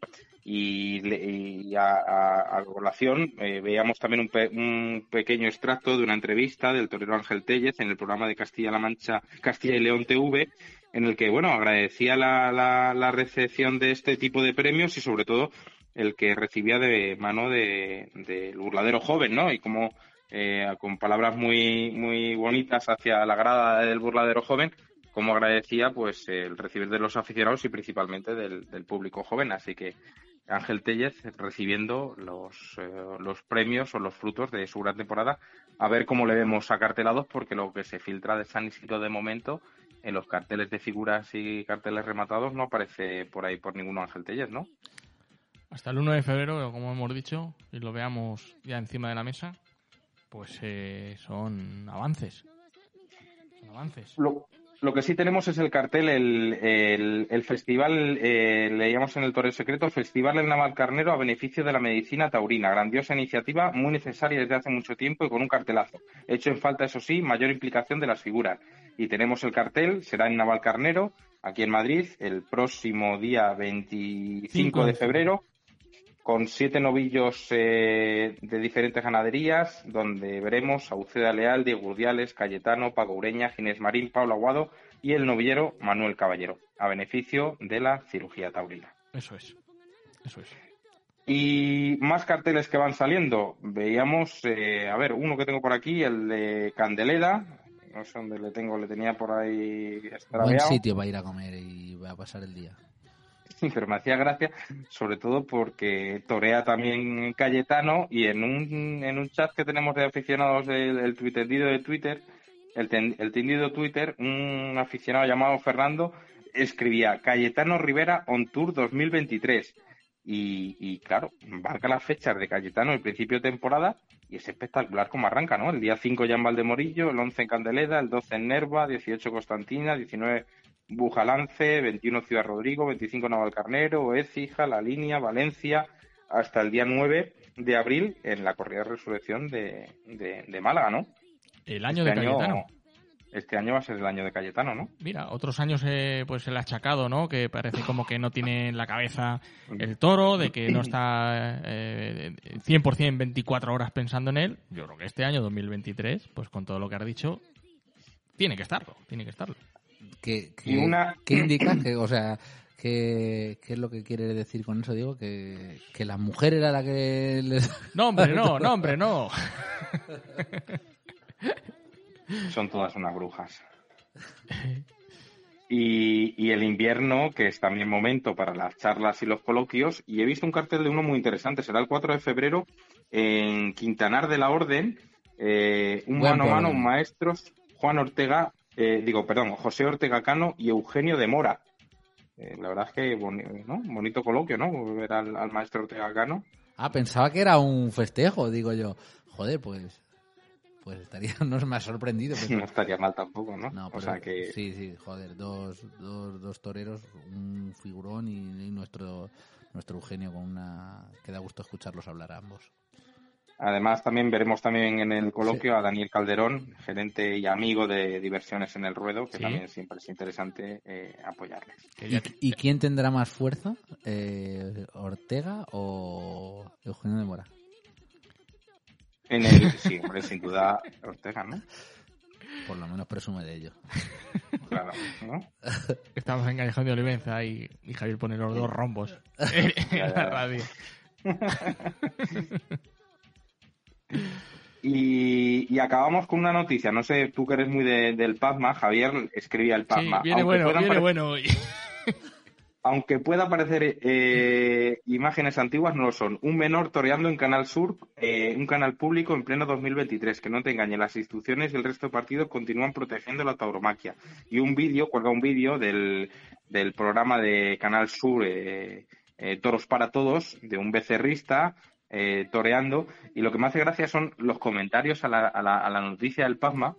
Y, y a, a- a colación eh, veíamos también un, pe- un pequeño extracto de una entrevista del torero Ángel Tellez en el programa de Castilla-La Mancha, Castilla y León TV, en el que, bueno, agradecía la, la, la recepción de este tipo de premios y sobre todo el que recibía de mano de- del burladero joven, ¿no? Y como eh, con palabras muy muy bonitas hacia la grada del burladero joven, como agradecía pues el recibir de los aficionados y principalmente del, público joven. Así que Ángel Tellez recibiendo los, eh, los premios o los frutos de su gran temporada, a ver cómo le vemos acartelados, porque lo que se filtra de San Isidro de momento en los carteles de figuras y carteles rematados no aparece por ahí por ninguno Ángel Tellez, ¿no? Hasta el 1 de febrero, como hemos dicho, y lo veamos ya encima de la mesa, pues eh, son avances. Son avances. Lo, lo que sí tenemos es el cartel, el, el, el festival, eh, leíamos en el Torre Secreto, Festival El Navalcarnero a beneficio de la medicina taurina. Grandiosa iniciativa, muy necesaria desde hace mucho tiempo y con un cartelazo. Hecho en falta, eso sí, mayor implicación de las figuras. Y tenemos el cartel, será en Navalcarnero, aquí en Madrid, el próximo día 25 de febrero con siete novillos eh, de diferentes ganaderías, donde veremos a Uceda Leal, Diego Urdiales, Cayetano, Paco Ureña, Ginés Marín, Pablo Aguado y el novillero Manuel Caballero, a beneficio de la cirugía taurina. Eso es. Eso es. Y más carteles que van saliendo. Veíamos, eh, a ver, uno que tengo por aquí, el de Candeleda. No sé dónde le tengo, le tenía por ahí Buen sitio para ir a comer y va a pasar el día. Pero me hacía gracia, sobre todo porque torea también Cayetano y en un, en un chat que tenemos de aficionados del el tendido de Twitter, el, ten- el tendido Twitter, un aficionado llamado Fernando escribía Cayetano Rivera on Tour 2023. Y, y claro, marca las fechas de Cayetano el principio de temporada y es espectacular como arranca, ¿no? El día 5 ya en Valdemorillo, el 11 en Candeleda, el 12 en Nerva, 18 Constantina, 19 Bujalance, 21 Ciudad Rodrigo, 25 Navalcarnero, Écija, La Línea, Valencia, hasta el día 9 de abril en la corrida de resurrección de, de, de Málaga, ¿no? El año Este de Cayetano. Este año va a ser el año de Cayetano, ¿no? Mira, otros años eh, pues ha achacado, ¿no? Que parece como que no tiene en la cabeza el toro, de que no está eh, 100% 24 horas pensando en él. Yo creo que este año 2023, pues con todo lo que has dicho, tiene que estarlo, tiene que estarlo. ¿Qué, Y una- qué indica? Que, o sea, ¿qué, ¿qué es lo que quiere decir con eso? Digo, que, que la mujer era la que les... No, hombre, no, no, hombre, no. Son todas unas brujas. Y, y el invierno, que es también momento para las charlas y los coloquios, y he visto un cartel de uno muy interesante, será el 4 de febrero en Quintanar de la Orden, eh, un Buen mano a mano, maestros Juan Ortega, eh, digo, perdón, José Ortega Cano y Eugenio de Mora. Eh, la verdad es que boni- ¿no? bonito coloquio, ¿no? Ver al, al maestro Ortega Cano. Ah, pensaba que era un festejo, digo yo. Joder, pues... Pues estaría, no me ha sorprendido. pero- No estaría mal tampoco, ¿no? No, o pero sea que sí, sí, joder, dos, dos, dos toreros, un figurón y, y nuestro nuestro Eugenio con una que da gusto escucharlos hablar a ambos. Además, también veremos también en el coloquio a Daniel Calderón, gerente y amigo de Diversiones en el Ruedo, que Sí. también siempre es interesante eh, apoyarles. ¿Y, y quién tendrá más fuerza? Eh, ¿Ortega o Eugenio de Mora? En el, sí, hombre, sin duda Ortega, ¿no? Por lo menos presume de ello. Claro, ¿no? Estamos en Callejón de Olivenza y, y Javier pone los dos rombos en la radio. Y, y acabamos con una noticia. No sé, tú que eres muy de- del Pazma, Javier escribía el Sí, Pazma. viene Aunque bueno, viene pare- bueno hoy. Aunque pueda parecer eh, imágenes antiguas, no lo son. Un menor toreando en Canal Sur, eh, un canal público en pleno 2023. Que no te engañe, las instituciones y el resto de partidos continúan protegiendo la tauromaquia. Y un vídeo, cuelga un vídeo del, del programa de Canal Sur, eh, eh, Toros para Todos, de un becerrista eh, toreando. Y lo que me hace gracia son los comentarios a la, a la, a la noticia del Pazma,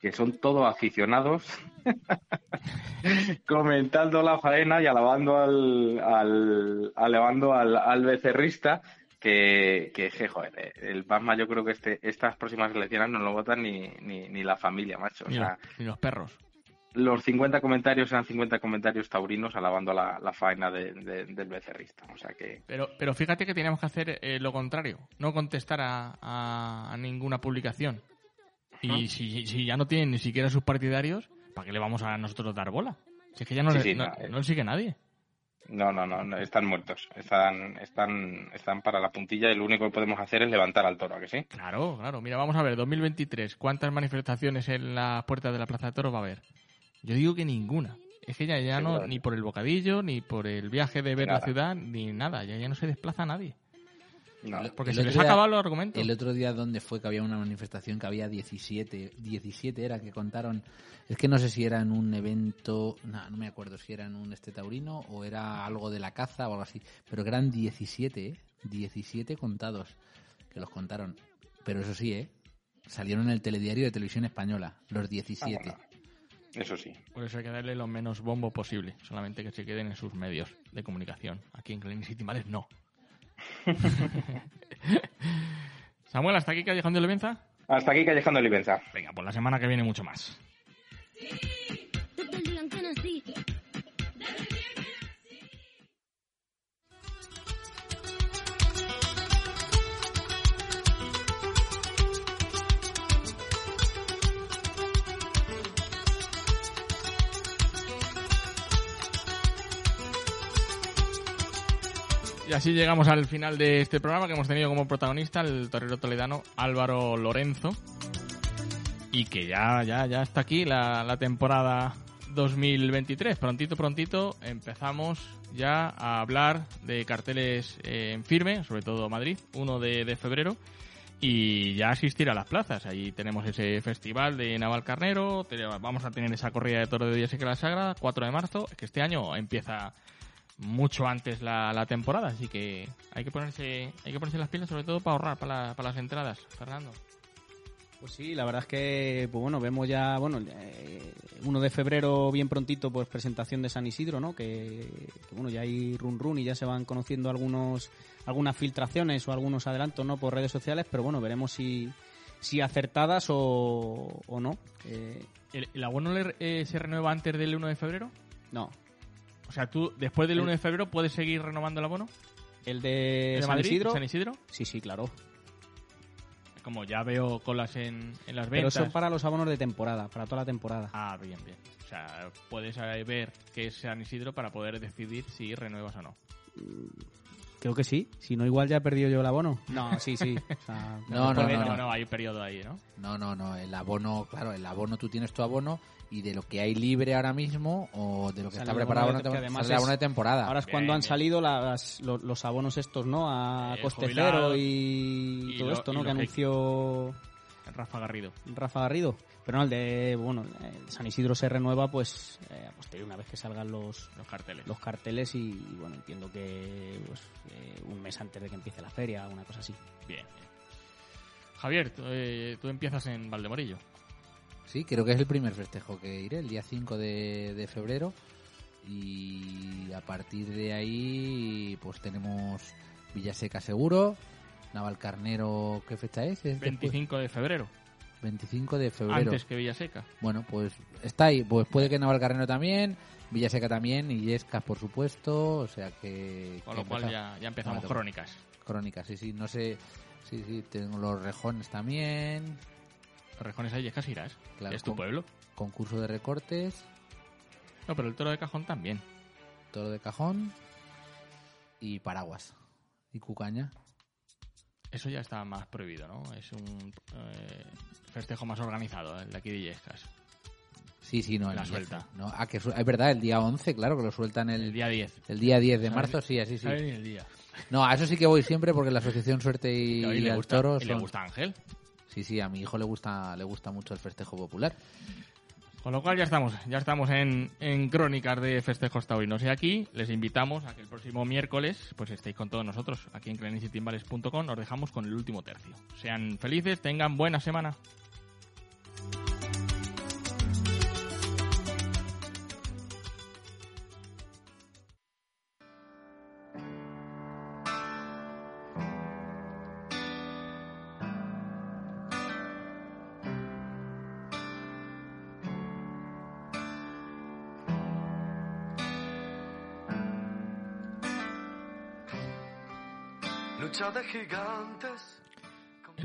que son todos aficionados comentando la faena y alabando al, al, alabando al, al becerrista que, que, que, joder, el Pasma yo creo que este, estas próximas elecciones no lo votan ni, ni, ni la familia, macho. O Ni, sea, los, ni los perros. Los 50 comentarios eran 50 comentarios taurinos alabando la, la faena de- de- del becerrista. O sea que Pero, pero fíjate que teníamos que hacer eh, lo contrario, no contestar a, a- a ninguna publicación. Y si, si ya no tienen ni siquiera sus partidarios, ¿para qué le vamos a nosotros dar bola? Si es que ya no, Sí, le, sí, no, no, eh. no le sigue nadie. no, no, no, no, están muertos. Están, están, están para la puntilla y lo único que podemos hacer es levantar al toro, ¿a que sí? Claro, claro. Mira, vamos a ver, 2023, ¿cuántas manifestaciones en las puertas de la Plaza de Toros va a haber? Yo digo que ninguna. Es que ya, ya no, ni por el bocadillo, ni por el viaje de ver la ciudad, ni nada. Ya, ya no se desplaza nadie. No. Porque El se les ha acabado los argumentos. El otro día, ¿dónde fue que había una manifestación que había 17? 17 era que contaron. Es que no sé si era en un evento. No, no me acuerdo si era en un este taurino o era algo de la caza o algo así. Pero que eran 17, ¿eh? 17 contados. Que los contaron. Pero eso sí, ¿eh? Salieron en el telediario de televisión española. Los 17. Eso sí. Por eso hay que darle lo menos bombo posible. Solamente que se queden en sus medios de comunicación. Aquí en Clean City Males no. Samuel, ¿hasta aquí Callejón de Olivenza? Hasta aquí Callejón de Olivenza. Venga, pues la semana que viene mucho más. Y así llegamos al final de este programa que hemos tenido como protagonista el torero toledano Álvaro Lorenzo. Y que ya, ya, ya está aquí la, temporada 2023. Prontito, prontito empezamos ya a hablar de carteles eh, en firme, sobre todo Madrid, 1 de, de febrero. Y ya asistir a las plazas. Ahí tenemos ese festival de Navalcarnero, te- vamos a tener esa corrida de toro de Díaz y la Sagra, 4 de marzo, que este año empieza mucho antes la, la temporada, así que hay que ponerse hay que ponerse las pilas sobre todo para ahorrar para, la- para las entradas, Fernando. Pues sí, la verdad es que, pues bueno, vemos ya, bueno, eh, 1 de febrero bien prontito, pues presentación de San Isidro, ¿no? Que, que, bueno, ya hay run run y ya se van conociendo algunos, algunas filtraciones o algunos adelantos, ¿no? Por redes sociales, pero bueno, veremos si, si acertadas o, o no. Eh, ¿El, el abono le- eh, se renueva antes del 1 de febrero? no. O sea, tú después del El- 1 de febrero puedes seguir renovando el abono. ¿El de, ¿El de San Madrid? Isidro? ¿San Isidro? Sí, sí, claro. Como ya veo colas en, en las Pero ventas. son para los abonos de temporada, para toda la temporada. Ah, bien, bien. O sea, puedes ver qué es San Isidro para poder decidir si renuevas o no. Creo que sí. Si no, igual ya he perdido yo el abono. No, sí, sí. O sea, No, no, no, no, no. hay un periodo ahí, ¿no? No, no, no. El abono, claro, el abono, tú tienes tu abono y de lo que hay libre ahora mismo o de lo que Sale está preparado una de- tem- que además sale el abono es- de temporada. Ahora es Bien, cuando han bien. salido las, lo- los, abonos estos, ¿no? A Eh, coste cero y, Y todo lo- esto, ¿no? Que que- anunció Rafa Garrido. Rafa Garrido. Pero no, el de, bueno, el San Isidro se renueva, pues, eh, a posteriori, una vez que salgan los, Los carteles. los carteles y, y, bueno, entiendo que pues, eh, un mes antes de que empiece la feria, una cosa así. Bien, bien. Javier, tú, eh, tú empiezas en Valdemorillo. Sí, creo que es el primer festejo que iré, el día 5 de, de febrero. Y a partir de ahí, pues tenemos Villaseca seguro, Navalcarnero, ¿qué fecha es? ¿Es después? 25 de febrero. 25 de febrero. Antes que Villaseca. Bueno, pues está ahí. Pues puede que Navalcarnero también, Villaseca también, y Yescas, por supuesto. O sea que. Con que lo cual empezamos. ya, ya empezamos crónicas. Crónicas, sí, sí. No sé. Sí, sí, tengo los rejones también. Los rejones ahí es casi irás. Claro, es tu con- pueblo. Concurso de recortes, No, pero el toro de cajón también. toro de cajón y paraguas. Y cucaña. Eso ya está más prohibido, ¿no? Es un eh, festejo más organizado, el de aquí de Illescas. Sí, sí, no. La el suelta. día- No, ah, que su- es verdad, el día 11, claro, que lo sueltan el, El día 10. el día 10 de Sabe- marzo, sí, así sí. sabe el día. No, a eso sí que voy siempre porque la Asociación Suerte y, Y le el gusta, Toro y le son- gusta Ángel. Sí, sí, a mi hijo le gusta, le gusta mucho el festejo popular. Con lo cual ya estamos, ya estamos en, en crónicas de festejos taurinos. Y aquí les invitamos a que el próximo miércoles pues estéis con todos nosotros. Aquí en clanicitymbales.com nos dejamos con el último tercio. Sean felices, tengan buena semana.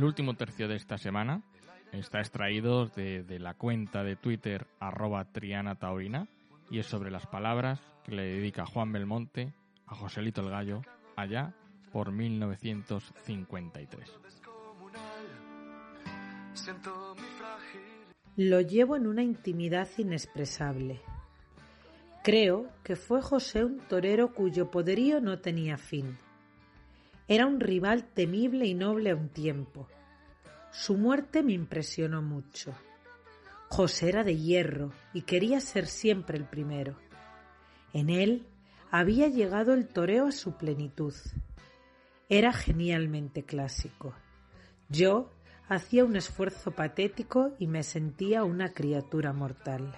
El último tercio de esta semana está extraído de, la cuenta de Twitter arroba Triana Taurina y es sobre las palabras que le dedica Juan Belmonte a Joselito el Gallo allá por 1953. Siento mi frágil. Lo llevo en una intimidad inexpresable. Creo que fue José un torero cuyo poderío no tenía fin. Era un rival temible y noble a un tiempo. Su muerte me impresionó mucho. José era de hierro y quería ser siempre el primero. En él había llegado el toreo a su plenitud. Era genialmente clásico. Yo hacía un esfuerzo patético y me sentía una criatura mortal.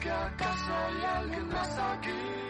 Que acaso hay alguien más aquí?